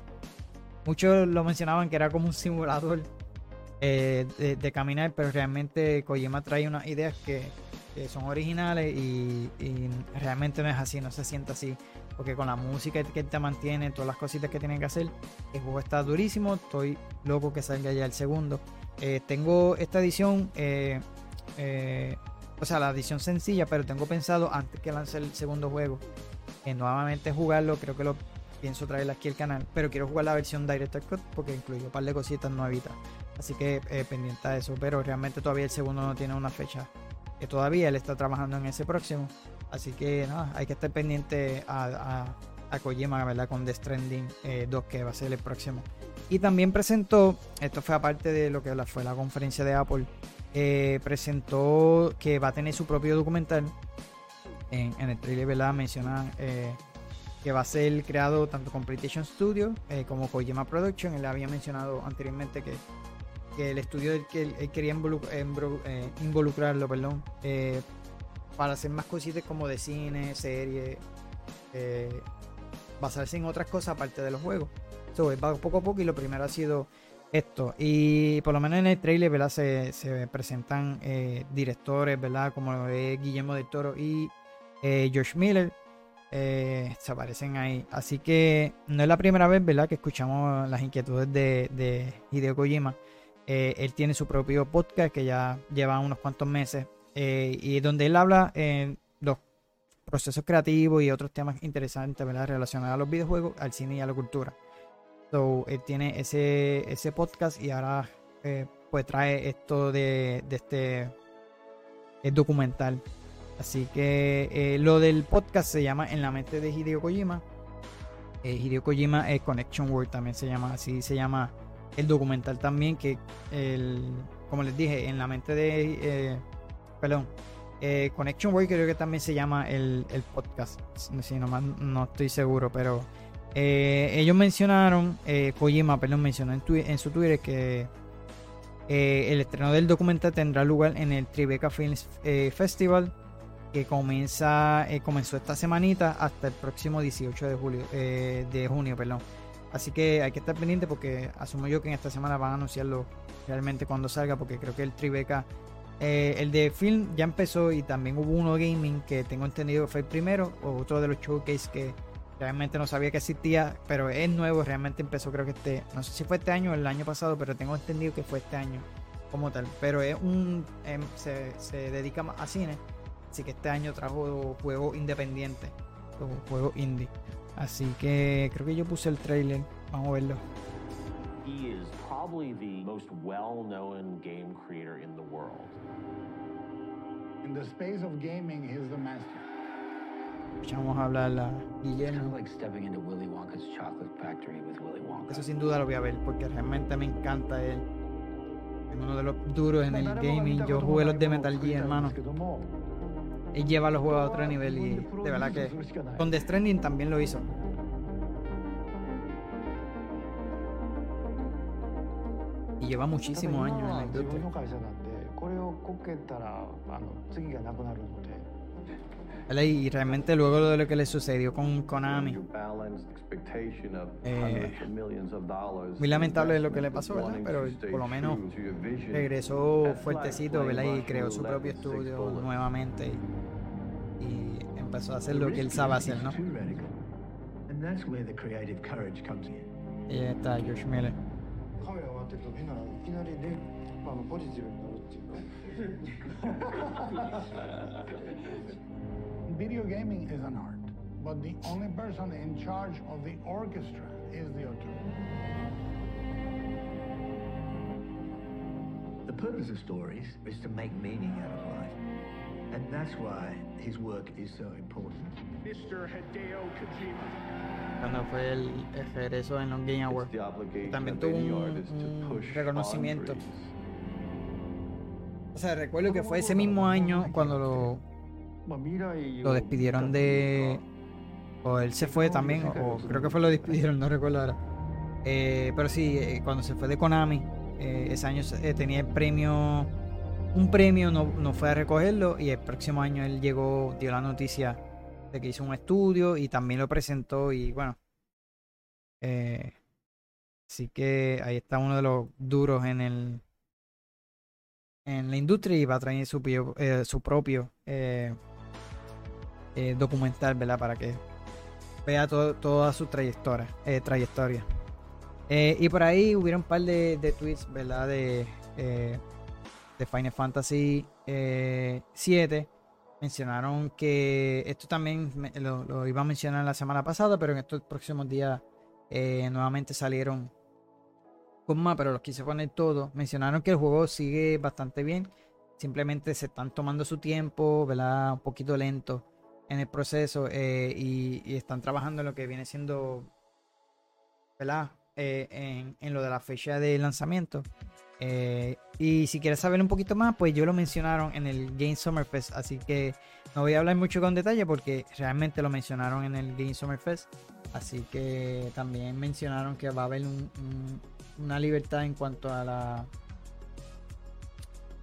Muchos lo mencionaban que era como un simulador de, caminar, pero realmente Kojima trae unas ideas que, son originales y, y realmente no es así, no se siente así. Porque con la música que te mantiene, todas las cositas que tienen que hacer, el juego está durísimo. Estoy loco que salga ya el segundo. Eh, tengo esta edición, eh, eh, o sea, la edición sencilla, pero tengo pensado antes que lance el segundo juego, nuevamente jugarlo. Creo que lo pienso traer aquí al canal, pero quiero jugar la versión Director Cut porque incluye un par de cositas nuevitas. Así que pendiente a eso, pero realmente todavía el segundo no tiene una fecha. Que todavía él está trabajando en ese próximo. Así que nada, hay que estar pendiente a, a, a Kojima, ¿verdad? Con The Stranding eh, 2, que va a ser el próximo. Y también presentó, esto fue aparte de lo que fue la conferencia de Apple, eh, presentó que va a tener su propio documental. En, en el trailer, ¿verdad? Mencionan eh, que va a ser creado tanto con PlayStation Studio eh, como Kojima Production. Él había mencionado anteriormente que, que el estudio del que él, quería eh, involucrarlo, perdón, para hacer más cositas como de cine, serie, eh, basarse en otras cosas aparte de los juegos. So, va poco a poco y lo primero ha sido esto. Y por lo menos en el trailer, ¿verdad? Se, se presentan eh, directores, ¿verdad? Como Guillermo del Toro y eh, George Miller. eh, se aparecen ahí. Así que no es la primera vez, ¿verdad? Que escuchamos las inquietudes de, de Hideo Kojima. Eh, él tiene su propio podcast que ya lleva unos cuantos meses. Eh, y donde él habla en los procesos creativos y otros temas interesantes. Relacionados a los videojuegos, al cine y a la cultura. So, él tiene ese, ese podcast y ahora eh, pues trae esto de, de este eh, documental. Así que eh, lo del podcast se llama En la mente de Hideo Kojima. Eh, Hideo Kojima eh, Connection World también se llama, así se llama el documental también que el, como les dije, en la mente de eh, perdón, eh, Connection World creo que también se llama el, el podcast. Si nomás no estoy seguro, pero eh, ellos mencionaron, eh, Kojima, perdón, mencionó en, en su Twitter que eh, el estreno del documental tendrá lugar en el Tribeca Films eh, Festival que comienza comenzó esta semanita hasta el próximo 18 de julio de junio perdón así que hay que estar pendiente porque asumo yo que en esta semana van a anunciarlo realmente cuando salga porque creo que el Tribeca eh, el de film ya empezó y también hubo uno gaming que tengo entendido fue el primero o otro de los showcase que realmente no sabía que existía pero es nuevo realmente empezó creo que este no sé si fue este año o el año pasado pero tengo entendido que fue este año como tal pero es un em, se, se dedica más a cine Así que este año trajo juegos independientes, juegos indie. Así que creo que yo puse el trailer. Vamos a verlo. He probably the most well-known game creator in the world. In the space of gaming, he's the master. Escuchamos Guillermo. like stepping into Willy Wonka's chocolate factory with Willy Wonka. Eso sin duda lo voy a ver porque realmente me encanta él. Es uno de los duros en el gaming. Yo jugué los de Metal Gear, hermano. Él lleva los juegos a otro nivel y de verdad que con The Stranding también lo hizo. y lleva muchísimos años en el deporte. Y realmente luego de lo que le sucedió con Konami, eh, muy lamentable lo que le pasó, ¿verdad? Pero por lo menos regresó fuertecito, ¿verdad? Y creó su propio estudio nuevamente y, y empezó a hacer lo que él sabe hacer, ¿no? Y ahí está George Miller. カメラ回ってるとみんないきなりね、まあ、あのポジティブになるっていうか Video gaming is an art, but the only person in charge of the orchestra is the auteur. The purpose of stories is to make meaning out of life. And that's why his work is so important. Mr. Hideo Kojima. Cuando fue el, regreso en los Game Awards, también tuvo un, reconocimiento. O sea, recuerdo que fue ese mismo año cuando lo, despidieron de... O él se fue también, o creo que fue lo despidieron, no recuerdo ahora. Eh, pero sí, eh, cuando se fue de Konami, eh, ese año tenía el premio un premio, no, no fue a recogerlo y el próximo año él llegó, dio la noticia de que hizo un estudio y también lo presentó y bueno. eh, así que ahí está uno de los duros en el en la industria y va a traer su, eh, su propio eh, documental, ¿verdad? Para que vea todo- toda su trayectoria. trayectoria. Y por ahí hubieron un par de, de tweets, ¿verdad? De, de Final Fantasy eh, 7. Mencionaron que esto también lo, iba a mencionar la semana pasada, pero en estos próximos días eh, nuevamente salieron con más, pero los quise poner todos. Mencionaron que el juego sigue bastante bien. Simplemente se están tomando su tiempo, ¿verdad? Un poquito lento en el proceso eh, y, están trabajando en lo que viene siendo, ¿verdad? Eh, en lo de la fecha de lanzamiento. Y si quieres saber un poquito más, pues yo lo mencionaron en el Game Summer Fest. Así que no voy a hablar mucho con detalle porque realmente lo mencionaron en el Game Summer Fest. Así que también mencionaron que va a haber un- un- una libertad en cuanto a la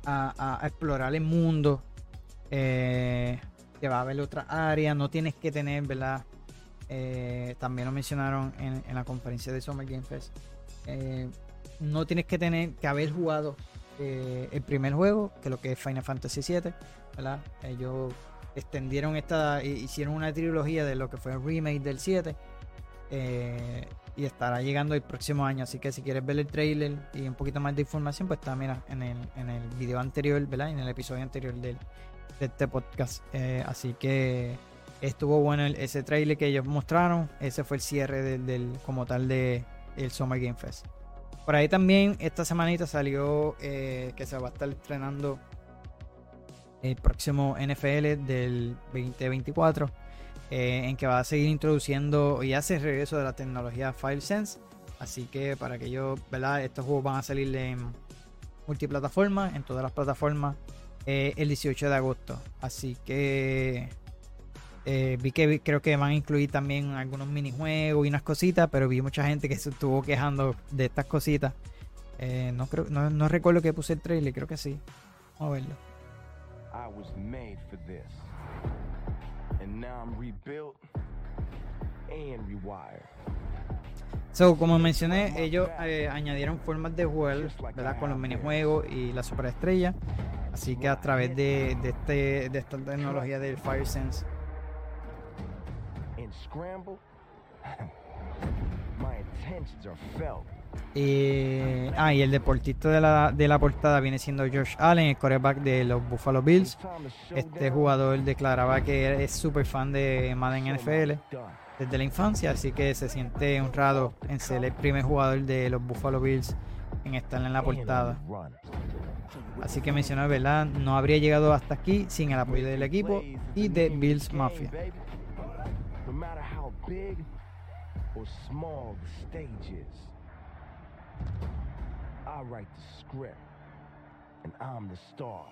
a, explorar el mundo. eh, que va a haber otra área. No tienes que tener, ¿verdad? Eh, también lo mencionaron en, en la conferencia de Summer Game Fest. Eh, no tienes que tener que haber jugado eh, el primer juego, que lo que es Final Fantasy VII. Ellos extendieron esta, hi- hicieron una trilogía de lo que fue el remake del 7 eh, y estará llegando el próximo año. Así que si quieres ver el trailer y un poquito más de información, pues está, mira, en el, en el video anterior. En el episodio anterior del, de este podcast. Eh, así que estuvo bueno ese trailer que ellos mostraron. Ese fue el cierre del, del- como tal de el Summer Game Fest. Por ahí también esta semanita salió eh, que se va a estar estrenando el próximo NFL del 2024. eh, en que va a seguir introduciendo y hace regreso de la tecnología FileSense. Así que para que yo, ¿verdad? Estos juegos van a salir en multiplataforma, en todas las plataformas, eh, el 18 de agosto. Así que eh, vi que vi- creo que van a incluir también algunos minijuegos y unas cositas, pero vi mucha gente que se estuvo quejando de estas cositas. Eh, no creo, no, no recuerdo que puse el trailer, creo que sí. Vamos a verlo. I was made for this. And now I'm rebuilt and rewired. So, como mencioné, ellos eh, añadieron formas de jugar, ¿verdad? Con los minijuegos y la superestrella. Así que a través de, de, este, de esta tecnología del FireSense, scramble? My intentions are felt. Eh, ah, y el deportista de la, de la portada viene siendo Josh Allen, el quarterback de los Buffalo Bills. Este jugador declaraba que es súper fan de Madden NFL desde la infancia, así que se siente honrado en ser el primer jugador de los Buffalo Bills en estar en la portada. Así que mencionó, ¿verdad? No habría llegado hasta aquí sin el apoyo del equipo y de Bills Mafia. No matter how big or small the stage is, I write the script, and I'm the star.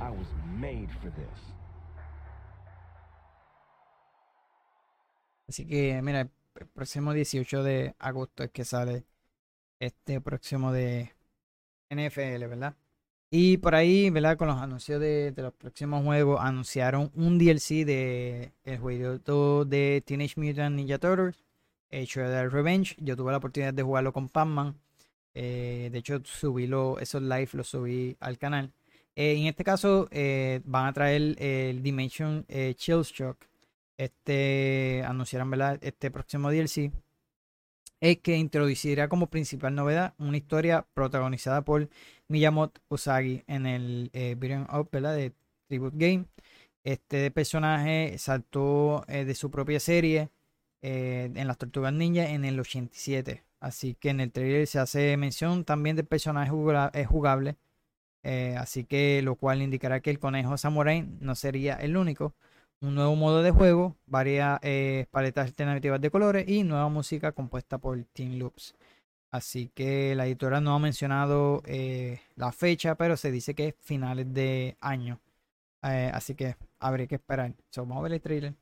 I was made for this. Así que, mira, el el próximo 18 de agosto es que sale este próximo de NFL, ¿verdad? Y por ahí, ¿verdad? Con los anuncios de, los próximos juegos, anunciaron un DLC de el juego de Teenage Mutant Ninja Turtles, eh, Shredder Revenge. Yo tuve la oportunidad de jugarlo con Pac-Man. Eh, de hecho, subí lo- esos live, los subí al canal. Eh, en este caso, van a traer el Dimension Chill Shock. Este anunciaron, ¿verdad? Este próximo DLC. Es que introducirá como principal novedad una historia protagonizada por Miyamoto Usagi en el eh, beat'em. De Tribute Game. Este personaje saltó eh, de su propia serie eh, en las Tortugas Ninja en el 87. Así que en el trailer se hace mención también del personaje jugable. eh, así que lo cual indicará que el conejo samurai no sería el único. Un nuevo modo de juego, varias eh, paletas alternativas de colores y nueva música compuesta por Team Loops. Así que la editora no ha mencionado eh, la fecha, pero se dice que es finales de año. Eh, así que habría que esperar. Vamos a ver el trailer.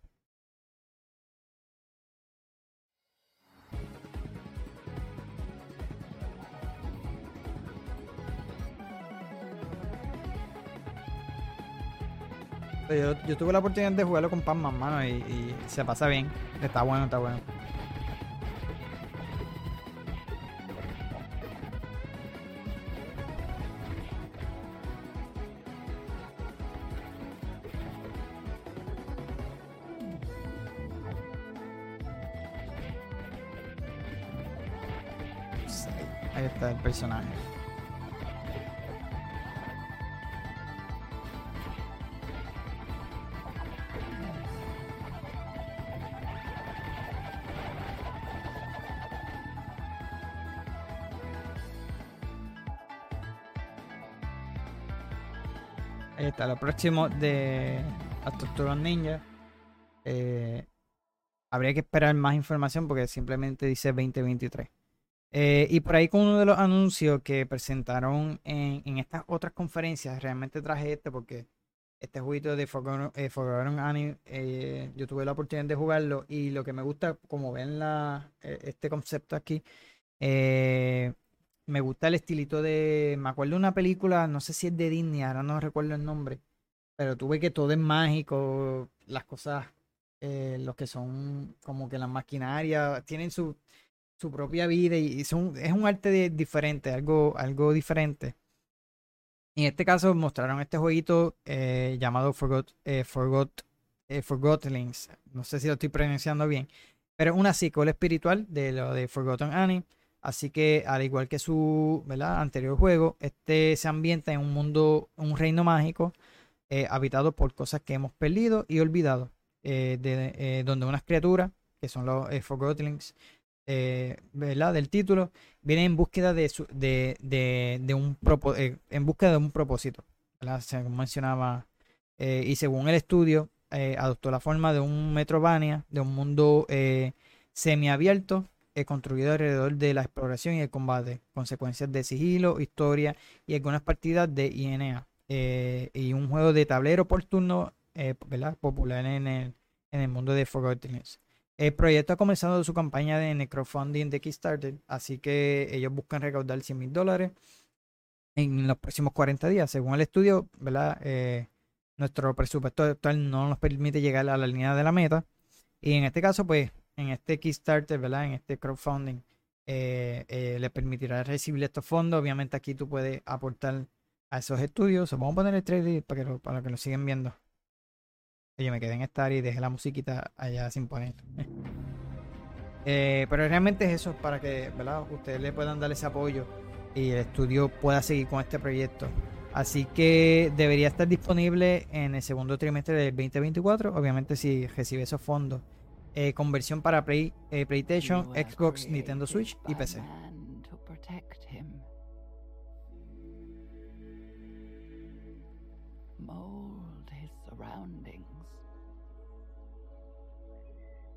Yo, yo tuve la oportunidad de jugarlo con Pac-Man, mano, y, y se pasa bien. Está bueno, está bueno. Ahí está el personaje. Está, lo próximo de las Tortugas Ninja. Eh, habría que esperar más información porque simplemente dice 2023. Eh, y por ahí con uno de los anuncios que presentaron en, estas otras conferencias, realmente traje este porque este jueguito de Forgotten, eh, eh, yo tuve la oportunidad de jugarlo y lo que me gusta, como ven la, este concepto aquí, me gusta el estilito de, me acuerdo de una película, no sé si es de Disney, ahora no recuerdo el nombre, pero tuve que todo es mágico, las cosas, eh, los que son como que las maquinarias, tienen su, su propia vida y son, es un arte diferente, algo, algo diferente. En este caso mostraron este jueguito eh, llamado Forgot, eh, Forgot, eh, Forgotlings. No sé si lo estoy pronunciando bien. Pero es una secuela espiritual de lo de Forgotten Annie. Así que al igual que su anterior juego, este se ambienta en un mundo, un reino mágico eh, habitado por cosas que hemos perdido y olvidado. eh, de- eh, donde unas criaturas, que son los Forgotlings, ¿verdad? del título, vienen en búsqueda de, un en búsqueda de un propósito, ¿verdad? Según mencionaba, y según el estudio, adoptó la forma de un Metrovania, de un mundo semiabierto, eh, construido alrededor de la exploración y el combate, consecuencias de sigilo, historia y algunas partidas de INA, eh, y un juego de tablero por turno, eh, popular en el, en el mundo de Forgotten el proyecto ha comenzado su campaña de crowdfunding de Kickstarter, así que ellos buscan recaudar 100 mil dólares en los próximos 40 días. Según el estudio. Eh, nuestro presupuesto actual no nos permite llegar a la línea de la meta. Y en este caso, pues, en este Kickstarter, ¿verdad? En este crowdfunding, eh, eh, le permitirá recibir estos fondos. Obviamente aquí tú puedes aportar a esos estudios. Vamos a poner el trailer para que lo, para que lo sigan viendo. Oye, me quedé en esta área y dejé la musiquita allá sin poner. Eh, pero realmente es eso, para que ¿verdad? ustedes le puedan dar ese apoyo y el estudio pueda seguir con este proyecto. Así que debería estar disponible en el segundo trimestre del 2024, obviamente si recibe esos fondos. Eh, conversión para Play, eh, PlayStation, Xbox, Nintendo Switch y PC.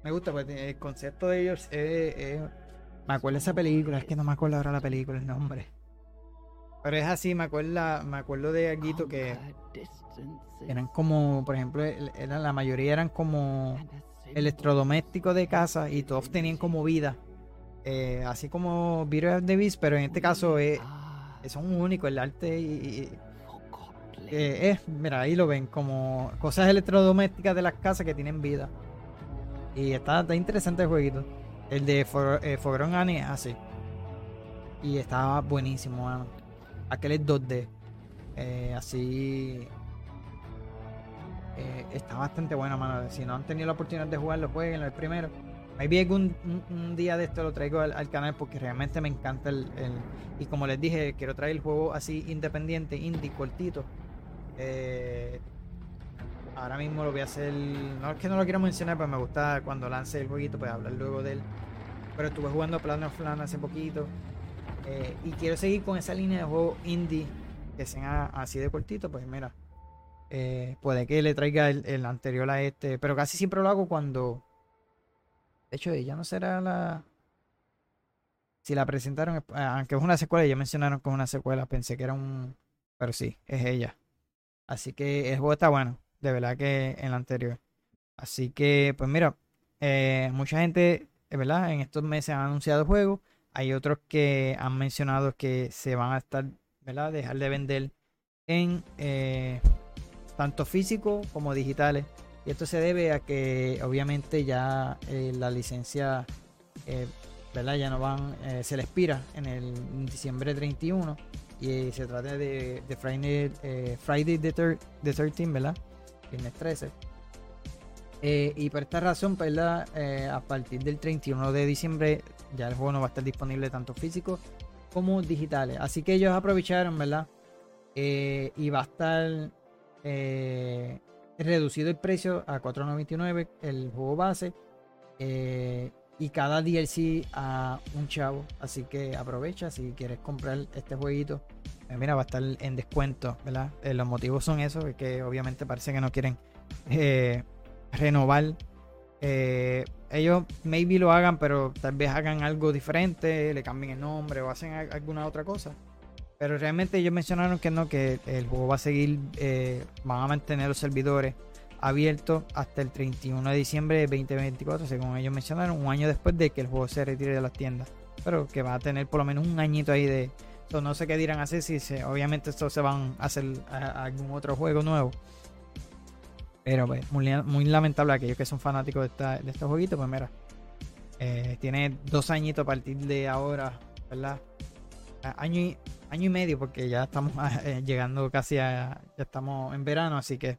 Me gusta, pues el concepto de ellos es- Me acuerdo esa película, es que no me acuerdo ahora la película, el nombre. Pero es así, me acuerdo, me acuerdo de algo que eran como, por ejemplo, eran, la mayoría eran como electrodomésticos de casa y todos tenían como vida. Eh, así como Beauty of the Beast, pero en este caso es, son únicos, el arte y, y- eh, es, mira, ahí lo ven, como cosas electrodomésticas de las casas que tienen vida. Y está, está interesante el jueguito. El de For, eh, Annie es así. Y estaba buenísimo, mano. Aquel es 2D. Eh, así. Eh, está bastante bueno, mano. Si no han tenido la oportunidad de jugarlo, jueguenlo el primero. Maybe algún un, un día de esto lo traigo al, al canal porque realmente me encanta el, Y como les dije, quiero traer el juego así independiente, indie, cortito. Eh, ahora mismo lo voy a hacer. No es que no lo quiero mencionar, pero me gusta cuando lance el jueguito, pues hablar luego de él. Pero estuve jugando Plan of Land hace poquito. eh, y quiero seguir con esa línea de juegos indie que sean así de cortito, pues mira. Eh, puede que le traiga el, anterior a este. Pero casi siempre lo hago cuando. De hecho, ella no será la. Si la presentaron, eh, aunque es una secuela, ya mencionaron que es una secuela, pensé que era un. Pero sí, es ella. Así que el juego está bueno, de verdad que en el anterior. Así que, pues mira, eh, mucha gente, verdad, en estos meses han anunciado juegos. Hay otros que han mencionado que se van a estar, ¿verdad? Dejar de vender en tanto físico como digitales. Y esto se debe a que obviamente ya eh, la licencia, eh, ¿verdad? Ya no van, eh, se le expira en el diciembre 31 y se trata de, de Friday, Friday the, thir- the 13, ¿verdad? Viernes 13. Eh, y por esta razón, ¿verdad? Eh, a partir del 31 de diciembre ya el juego no va a estar disponible tanto físico como digitales. Así que ellos aprovecharon, ¿verdad? Y va a estar eh, reducido el precio a 4.99 el juego base eh, y cada DLC a un chavo. Así que aprovecha si quieres comprar este jueguito. eh, mira, va a estar en descuento, ¿verdad? Los motivos son esos, es que obviamente parece que no quieren renovar. Ellos maybe lo hagan, pero tal vez hagan algo diferente, le cambien el nombre o hacen al- alguna otra cosa. Pero realmente ellos mencionaron que no, que el juego va a seguir, eh, van a mantener los servidores abiertos hasta el 31 de diciembre de 2024, según ellos mencionaron, un año después de que el juego se retire de las tiendas. Pero que va a tener por lo menos un añito ahí de... so, no sé qué dirán hacer, si se, obviamente esto se van a hacer algún otro juego nuevo. Pero pues, muy, muy lamentable aquellos que son fanáticos de, esta, de este jueguito, pues mira, eh, tiene dos añitos a partir de ahora, ¿verdad? Año y, año y medio, porque ya estamos eh, llegando casi a, ya estamos en verano, así que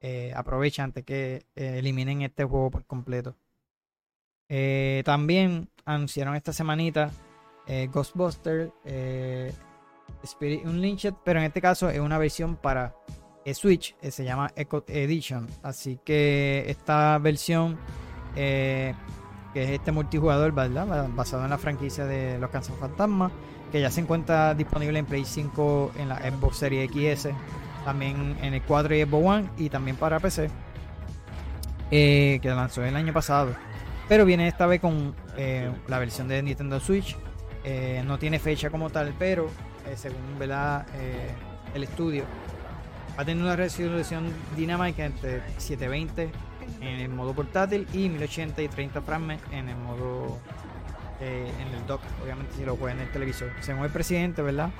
eh, aprovecha antes que eh, eliminen este juego por completo. Eh, también anunciaron esta semanita Ghostbusters Spirit Unleashed, pero en este caso es una versión para Switch, se llama Echo Edition. Así que esta versión, que es este multijugador, ¿verdad? Ba- basado en la franquicia de los Fantasma, que ya se encuentra disponible en Play 5 en la Xbox Series XS, también en el 4 y Xbox One y también para PC, eh, que lanzó el año pasado. Pero viene esta vez con eh, la versión de Nintendo Switch. Eh, no tiene fecha como tal, pero eh, según el estudio, va a tener una resolución dinámica entre 720 en el modo portátil y 1080 y 30 frames en el modo eh, en el dock, obviamente si lo juega en el televisor. Según el presidente, ¿verdad?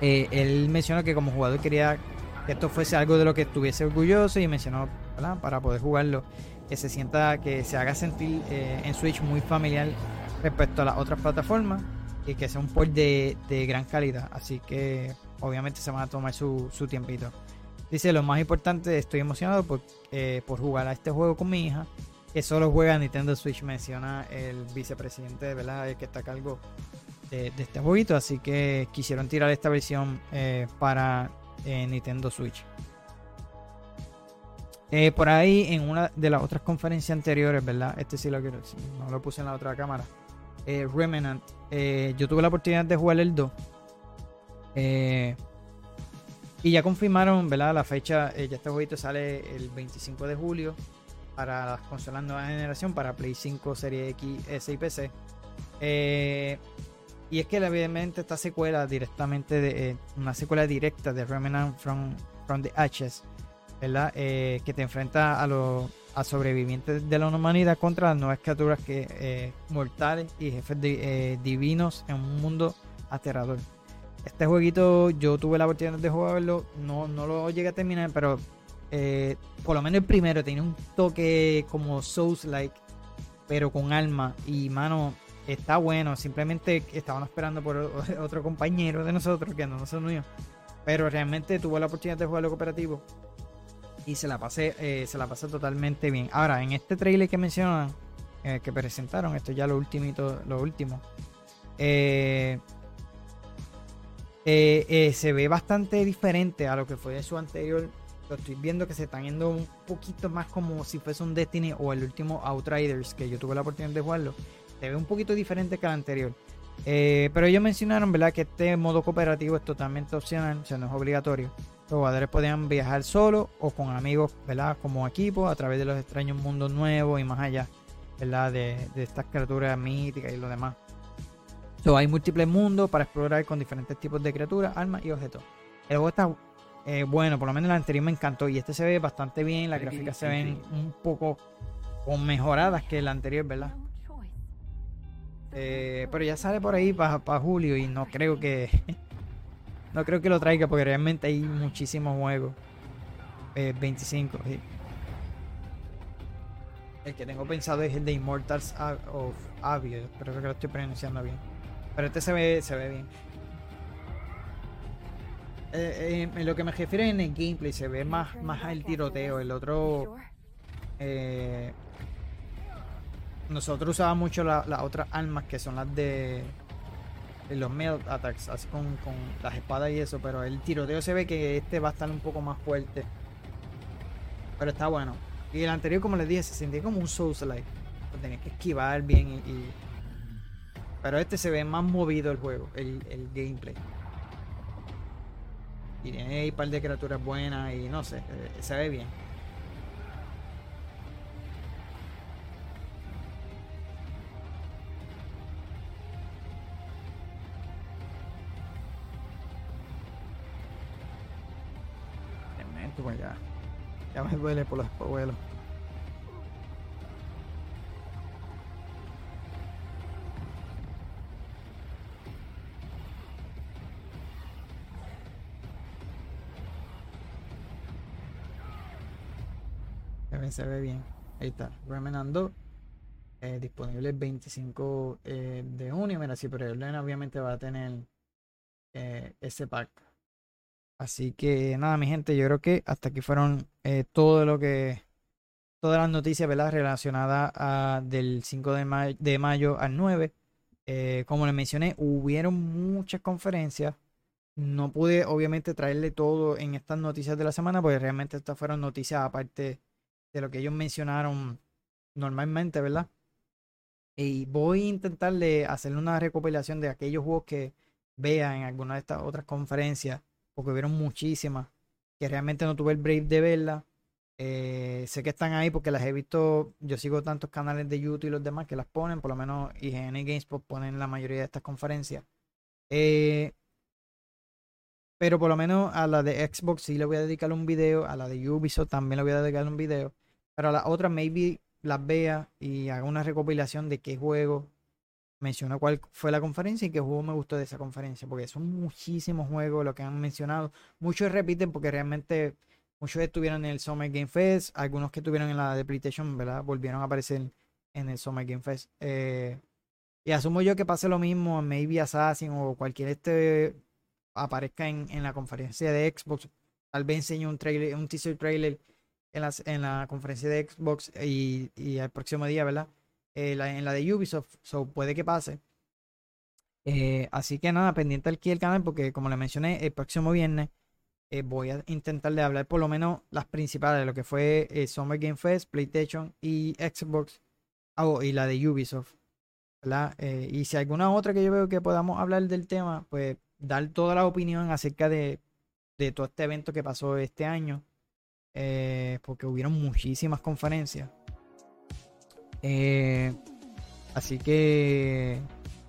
Eh, él mencionó que como jugador quería que esto fuese algo de lo que estuviese orgulloso y mencionó, ¿verdad? Para poder jugarlo, que se sienta, que se haga sentir eh, en Switch muy familiar respecto a las otras plataformas y que sea un port de, de gran calidad. Así que obviamente se van a tomar su, su tiempito. Dice, lo más importante, estoy emocionado por, por jugar a este juego con mi hija, que solo juega Nintendo Switch, menciona el vicepresidente, ¿verdad? El que está a cargo de, este jueguito, así que quisieron tirar esta versión eh, para eh, Nintendo Switch. Eh, por ahí, en una de las otras conferencias anteriores, ¿verdad? Este sí lo quiero, sí, no lo puse en la otra cámara. Remnant, yo tuve la oportunidad de jugar el 2. Eh, y ya confirmaron, ¿verdad? La fecha, ya este jueguito sale el 25 de julio para las consolas nueva generación, para Play 5, Serie X, S y PC. Y es que obviamente esta secuela directamente de eh, una secuela directa de Remnant from, the Ashes, ¿verdad? Eh, que te enfrenta a los a sobrevivientes de la humanidad contra las nuevas criaturas que eh, mortales y jefes divinos en un mundo aterrador. Este jueguito yo tuve la oportunidad de jugarlo, no, no lo llegué a terminar, pero eh, por lo menos el primero tenía un toque como Souls-like, pero con alma. Y mano, está bueno. Simplemente estábamos esperando por otro compañero de nosotros que no nos unió. Pero realmente tuve la oportunidad de jugarlo cooperativo. Y se la pasé, eh, se la pasé totalmente bien. Ahora, en este trailer que mencionan, eh, que presentaron, esto ya lo ultimito, lo último. Se ve bastante diferente a lo que fue su anterior. Lo estoy viendo que se están yendo un poquito más como si fuese un Destiny o el último Outriders, que yo tuve la oportunidad de jugarlo. Se ve un poquito diferente que el anterior. Eh, pero ellos mencionaron, ¿verdad?, que este modo cooperativo es totalmente opcional, o sea, no es obligatorio. Los jugadores podían viajar solos o con amigos, ¿verdad?, como equipo, a través de los extraños mundos nuevos y más allá, ¿verdad?, de, estas criaturas míticas y lo demás. So, hay múltiples mundos para explorar con diferentes tipos de criaturas, armas y objetos. El juego está eh, bueno, por lo menos el anterior me encantó y este se ve bastante bien, las gráficas se ven un poco o mejoradas que el anterior, ¿verdad? Eh, pero ya sale por ahí para julio y no creo que no creo que lo traiga porque realmente hay muchísimos juegos. 25, sí. El que tengo pensado es el de Immortals of Avio, espero que lo estoy pronunciando bien. Pero este se ve, se ve bien. Eh, eh, lo que me refiero en el gameplay se ve más, más el tiroteo. El otro. Eh, nosotros usábamos mucho las otras armas que son las de los melt attacks, así con, con, las espadas y eso, pero el tiroteo se ve que este va a estar un poco más fuerte. Pero está bueno. Y el anterior, como les dije, se sentía como un Souls-like. Tenías que esquivar bien y, Pero este se ve más movido el juego, el, el gameplay. Y tiene ahí un par de criaturas buenas y no sé, eh, se ve bien. Pues ya, me duele por los espejuelos. Se ve bien. Ahí está. Remnant eh, disponible el 25 eh, de junio. Mira, si pero obviamente va a tener eh, ese pack. Así que nada, mi gente, yo creo que hasta aquí fueron todo lo que. Todas las noticias ¿verdad? relacionadas a, del 5 de, de mayo al 9. como les mencioné, hubieron muchas conferencias. No pude obviamente traerle todo en estas noticias de la semana, porque realmente estas fueron noticias aparte de lo que ellos mencionaron normalmente, ¿verdad? Y voy a intentarle hacer una recopilación de aquellos juegos que vea en alguna de estas otras conferencias, porque hubieron muchísimas, que realmente no tuve el brave de verla. Eh, sé que están ahí porque las he visto, yo sigo tantos canales de YouTube y los demás que las ponen, por lo menos IGN GameSpot ponen la mayoría de estas conferencias. Eh, pero por lo menos a la de Xbox sí le voy a dedicar un video, a la de Ubisoft también le voy a dedicar un video. Pero a las otras maybe las vea y haga una recopilación de qué juego menciona cuál fue la conferencia y qué juego me gustó de esa conferencia. Porque son muchísimos juegos los que han mencionado. Muchos repiten porque realmente muchos estuvieron en el Summer Game Fest. Algunos que estuvieron en la de PlayStation, ¿verdad? Volvieron a aparecer en el Summer Game Fest. Eh, y asumo yo que pase lo mismo en maybe Assassin o cualquier este aparezca en, en la conferencia de Xbox. Tal vez enseñe un trailer, un teaser trailer en, la conferencia de Xbox y, y el próximo día, ¿verdad? Eh, en la de Ubisoft, so puede que pase. Eh, así que nada, pendiente aquí el canal porque como le mencioné, el próximo viernes eh, voy a intentar de hablar por lo menos las principales, lo que fue Summer Game Fest, PlayStation y Xbox, oh, y la de Ubisoft. y si alguna otra que yo veo que podamos hablar del tema, pues dar toda la opinión acerca de, de todo este evento que pasó este año eh, porque hubieron muchísimas conferencias. Eh, así que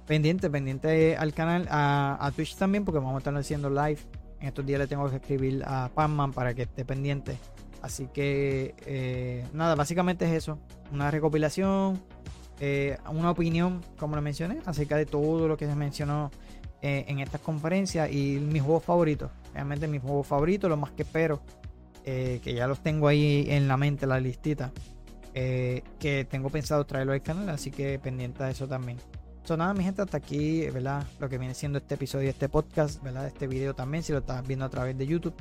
pendiente, pendiente al canal, a, Twitch también, porque vamos a estar haciendo live. En estos días le tengo que escribir a Panman para que esté pendiente. Así que eh, nada, básicamente es eso. Una recopilación, una opinión, como lo mencioné, acerca de todo lo que se mencionó en estas conferencias y mis juegos favoritos. Realmente mis juegos favoritos, lo más que espero eh, que ya los tengo ahí en la mente, la listita, eh, que tengo pensado traerlo al canal, así que pendiente de eso también. So, nada, mi gente, hasta aquí, ¿verdad? Lo que viene siendo este episodio, este podcast, ¿verdad? Este video también, si lo estás viendo a través de YouTube.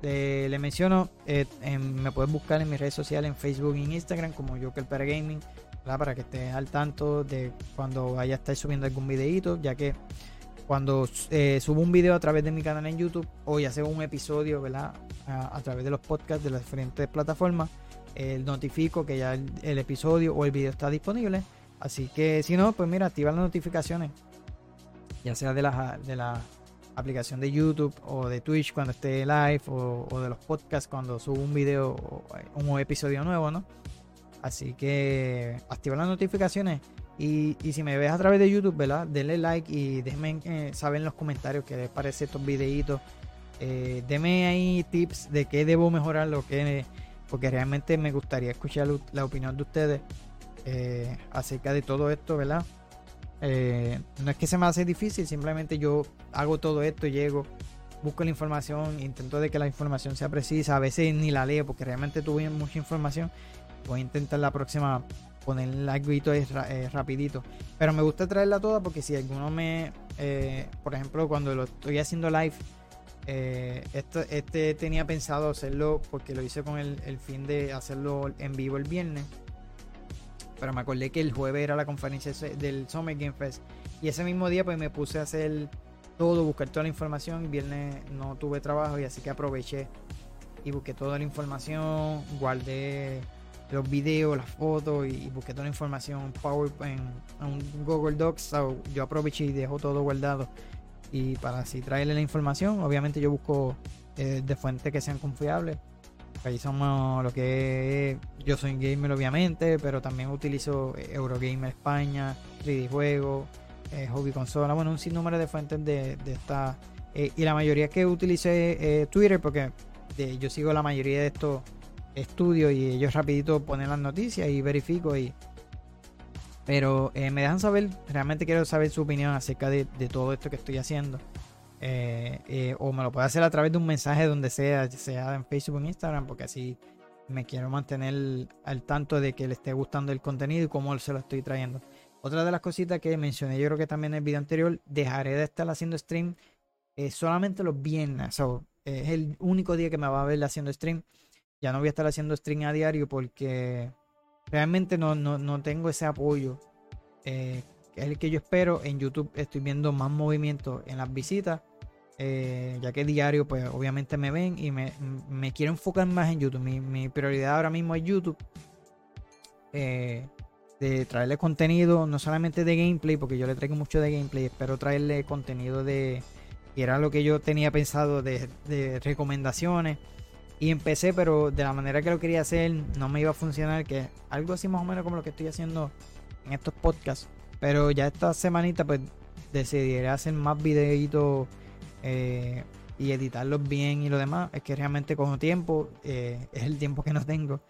le menciono, eh, me puedes buscar en mis redes sociales, en Facebook y en Instagram, como Joker Para Gaming, ¿verdad? Para que estés al tanto de cuando vaya a estar subiendo algún videito, ya que cuando eh, subo un video a través de mi canal en YouTube o ya sea un episodio, ¿verdad? A, través de los podcasts de las diferentes plataformas, eh, notifico que ya el, episodio o el video está disponible. Así que si no, pues mira, activa las notificaciones. Ya sea de la, de la aplicación de YouTube o de Twitch cuando esté live o, o de los podcasts cuando subo un video o un episodio nuevo, ¿no? Así que activa las notificaciones y, si me ves a través de YouTube, ¿verdad? Denle like y déjenme eh, saber en los comentarios qué les parece estos videitos Eh, deme ahí tips de qué debo mejorar, lo que, porque realmente me gustaría escuchar la opinión de ustedes eh, acerca de todo esto, ¿verdad? Eh, no es que se me hace difícil, simplemente yo hago todo esto, llego, busco la información, intento de que la información sea precisa, a veces ni la leo porque realmente tuve mucha información. Voy a intentar la próxima poner algo eh, rapidito. Pero me gusta traerla toda porque si alguno me, eh, por ejemplo, cuando lo estoy haciendo live, eh, este tenía pensado hacerlo porque lo hice con el, fin de hacerlo en vivo el viernes. Pero me acordé que el jueves era la conferencia del Summer Game Fest. Y ese mismo día pues me puse a hacer todo, buscar toda la información. Viernes no tuve trabajo y así que aproveché y busqué toda la información, guardé los videos, las fotos y, busqué toda la información en PowerPoint, en, Google Docs. yo aproveché y dejo todo guardado. Y para así traerle la información, obviamente yo busco eh, de fuentes que sean confiables. Ahí somos lo que es, yo soy gamer obviamente, pero también utilizo Eurogamer España, 3D Juego, eh, Hobby Consola, bueno, un sinnúmero de fuentes de, esta. Eh, y la mayoría que utilicé Twitter, porque yo sigo la mayoría de estos estudio y ellos rapidito ponen las noticias y verifico y pero eh, me dejan saber realmente quiero saber su opinión acerca de, todo esto que estoy haciendo. Eh, eh, o me lo puede hacer a través de un mensaje donde sea sea en Facebook o Instagram porque así me quiero mantener al tanto de que le esté gustando el contenido y cómo se lo estoy trayendo. Otra de las cositas que mencioné yo creo que también en el video anterior dejaré de estar haciendo stream solamente los viernes es el único día que me va a ver haciendo stream ya no voy a estar haciendo stream a diario porque realmente no, no, tengo ese apoyo. Eh, es el que yo espero. En YouTube estoy viendo más movimiento en las visitas. Eh, ya que diario, pues obviamente me ven y me, quiero enfocar más en YouTube. Mi, prioridad ahora mismo es YouTube. Eh, de traerle contenido, no solamente de gameplay, porque yo le traigo mucho de gameplay. Espero traerle contenido de. que era lo que yo tenía pensado de, de recomendaciones y empecé, pero de la manera que lo quería hacer no me iba a funcionar, que algo así más o menos como lo que estoy haciendo en estos podcasts. Pero ya esta semanita pues decidiré hacer más videitos eh, y editarlos bien y lo demás. Es que realmente con tiempo, eh, es el tiempo que no tengo.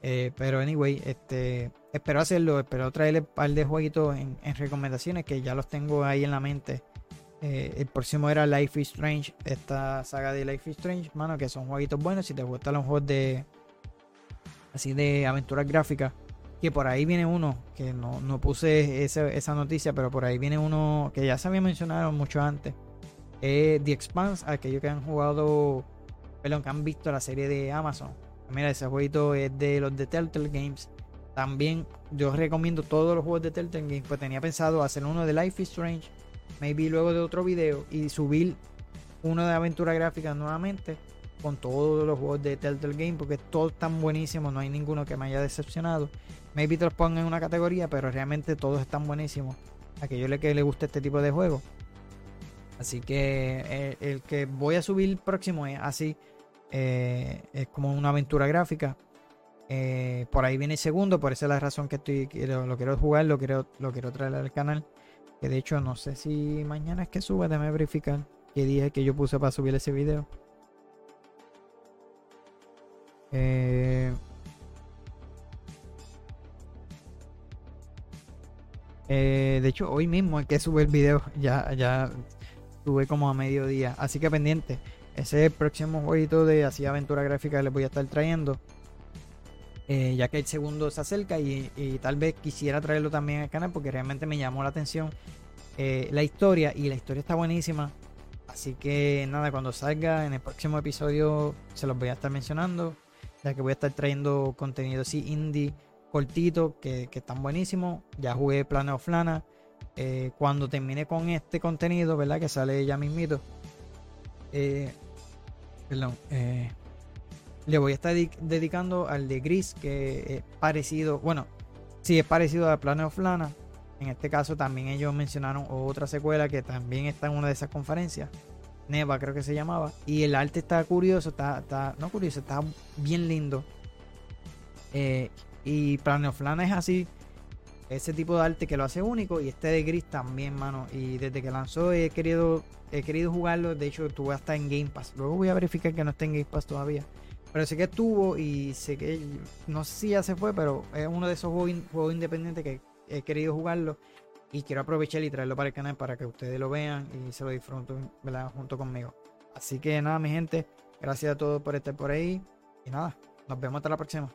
Eh, pero anyway, este espero hacerlo, espero traerle un par de jueguitos en recomendaciones que ya los tengo ahí en la mente eh, el próximo era Life is Strange, esta saga de Life is Strange, mano, que son jueguitos buenos. Si te gustan los juegos de así de aventuras gráficas, que por ahí viene uno, que no, puse esa noticia, pero por ahí viene uno que ya se había mencionado mucho antes. The Expanse, aquellos que han jugado, perdón, que han visto la serie de Amazon. Mira, ese jueguito es de los de Telltale Games. También yo recomiendo todos los juegos de Telltale Games, pues tenía pensado hacer uno de Life is Strange maybe luego de otro video y subir uno de aventura gráfica nuevamente con todos los juegos de Telltale Game porque todos están buenísimos, no hay ninguno que me haya decepcionado. Maybe te los pongan en una categoría, pero realmente todos están buenísimos. A aquellos que le guste este tipo de juego. Así que eh, el, que voy a subir próximo es así. Eh, es como una aventura gráfica. Eh, por ahí viene el segundo, por esa es la razón que estoy lo, quiero jugar, lo quiero, lo quiero traer al canal. Que de hecho no sé si mañana es que sube, déjame verificar qué día que yo puse para subir ese video. Eh, eh, de hecho, hoy mismo es que sube el video. Ya, ya sube como a mediodía. Así que pendiente. Ese es el próximo jueguito de así aventura gráfica les voy a estar trayendo. Eh, ya que el segundo se acerca y, tal vez quisiera traerlo también al canal porque realmente me llamó la atención eh, la historia y la historia está buenísima. Así que nada, cuando salga en el próximo episodio se los voy a estar mencionando, ya que voy a estar trayendo contenido así indie cortito que, que están buenísimos. Ya jugué Planet of. Eh, cuando termine con este contenido, ¿verdad? Que sale ya mismito. perdón. Eh, le voy a estar dedicando al de Gris, que es parecido, bueno, sí es parecido a Planet of Lana. En este caso también ellos mencionaron otra secuela que también está en una de esas conferencias. Neva creo que se llamaba. Y el arte está curioso, está, está no curioso, está bien lindo. Eh, y Planet of Lana es así. ese tipo de arte que lo hace único y este de Gris también, mano. Y desde que lanzó he querido, he querido jugarlo. De hecho, estuvo hasta en Game Pass. Luego voy a verificar que no está en Game Pass todavía. Pero sé que estuvo y sé que no sé si ya se fue, pero es uno de esos juegos, juegos independientes que he querido jugarlo. Y quiero aprovechar y traerlo para el canal para que ustedes lo vean y se lo disfruten junto conmigo. Así que nada, mi gente, gracias a todos por estar por ahí. Y nada, nos vemos hasta la próxima.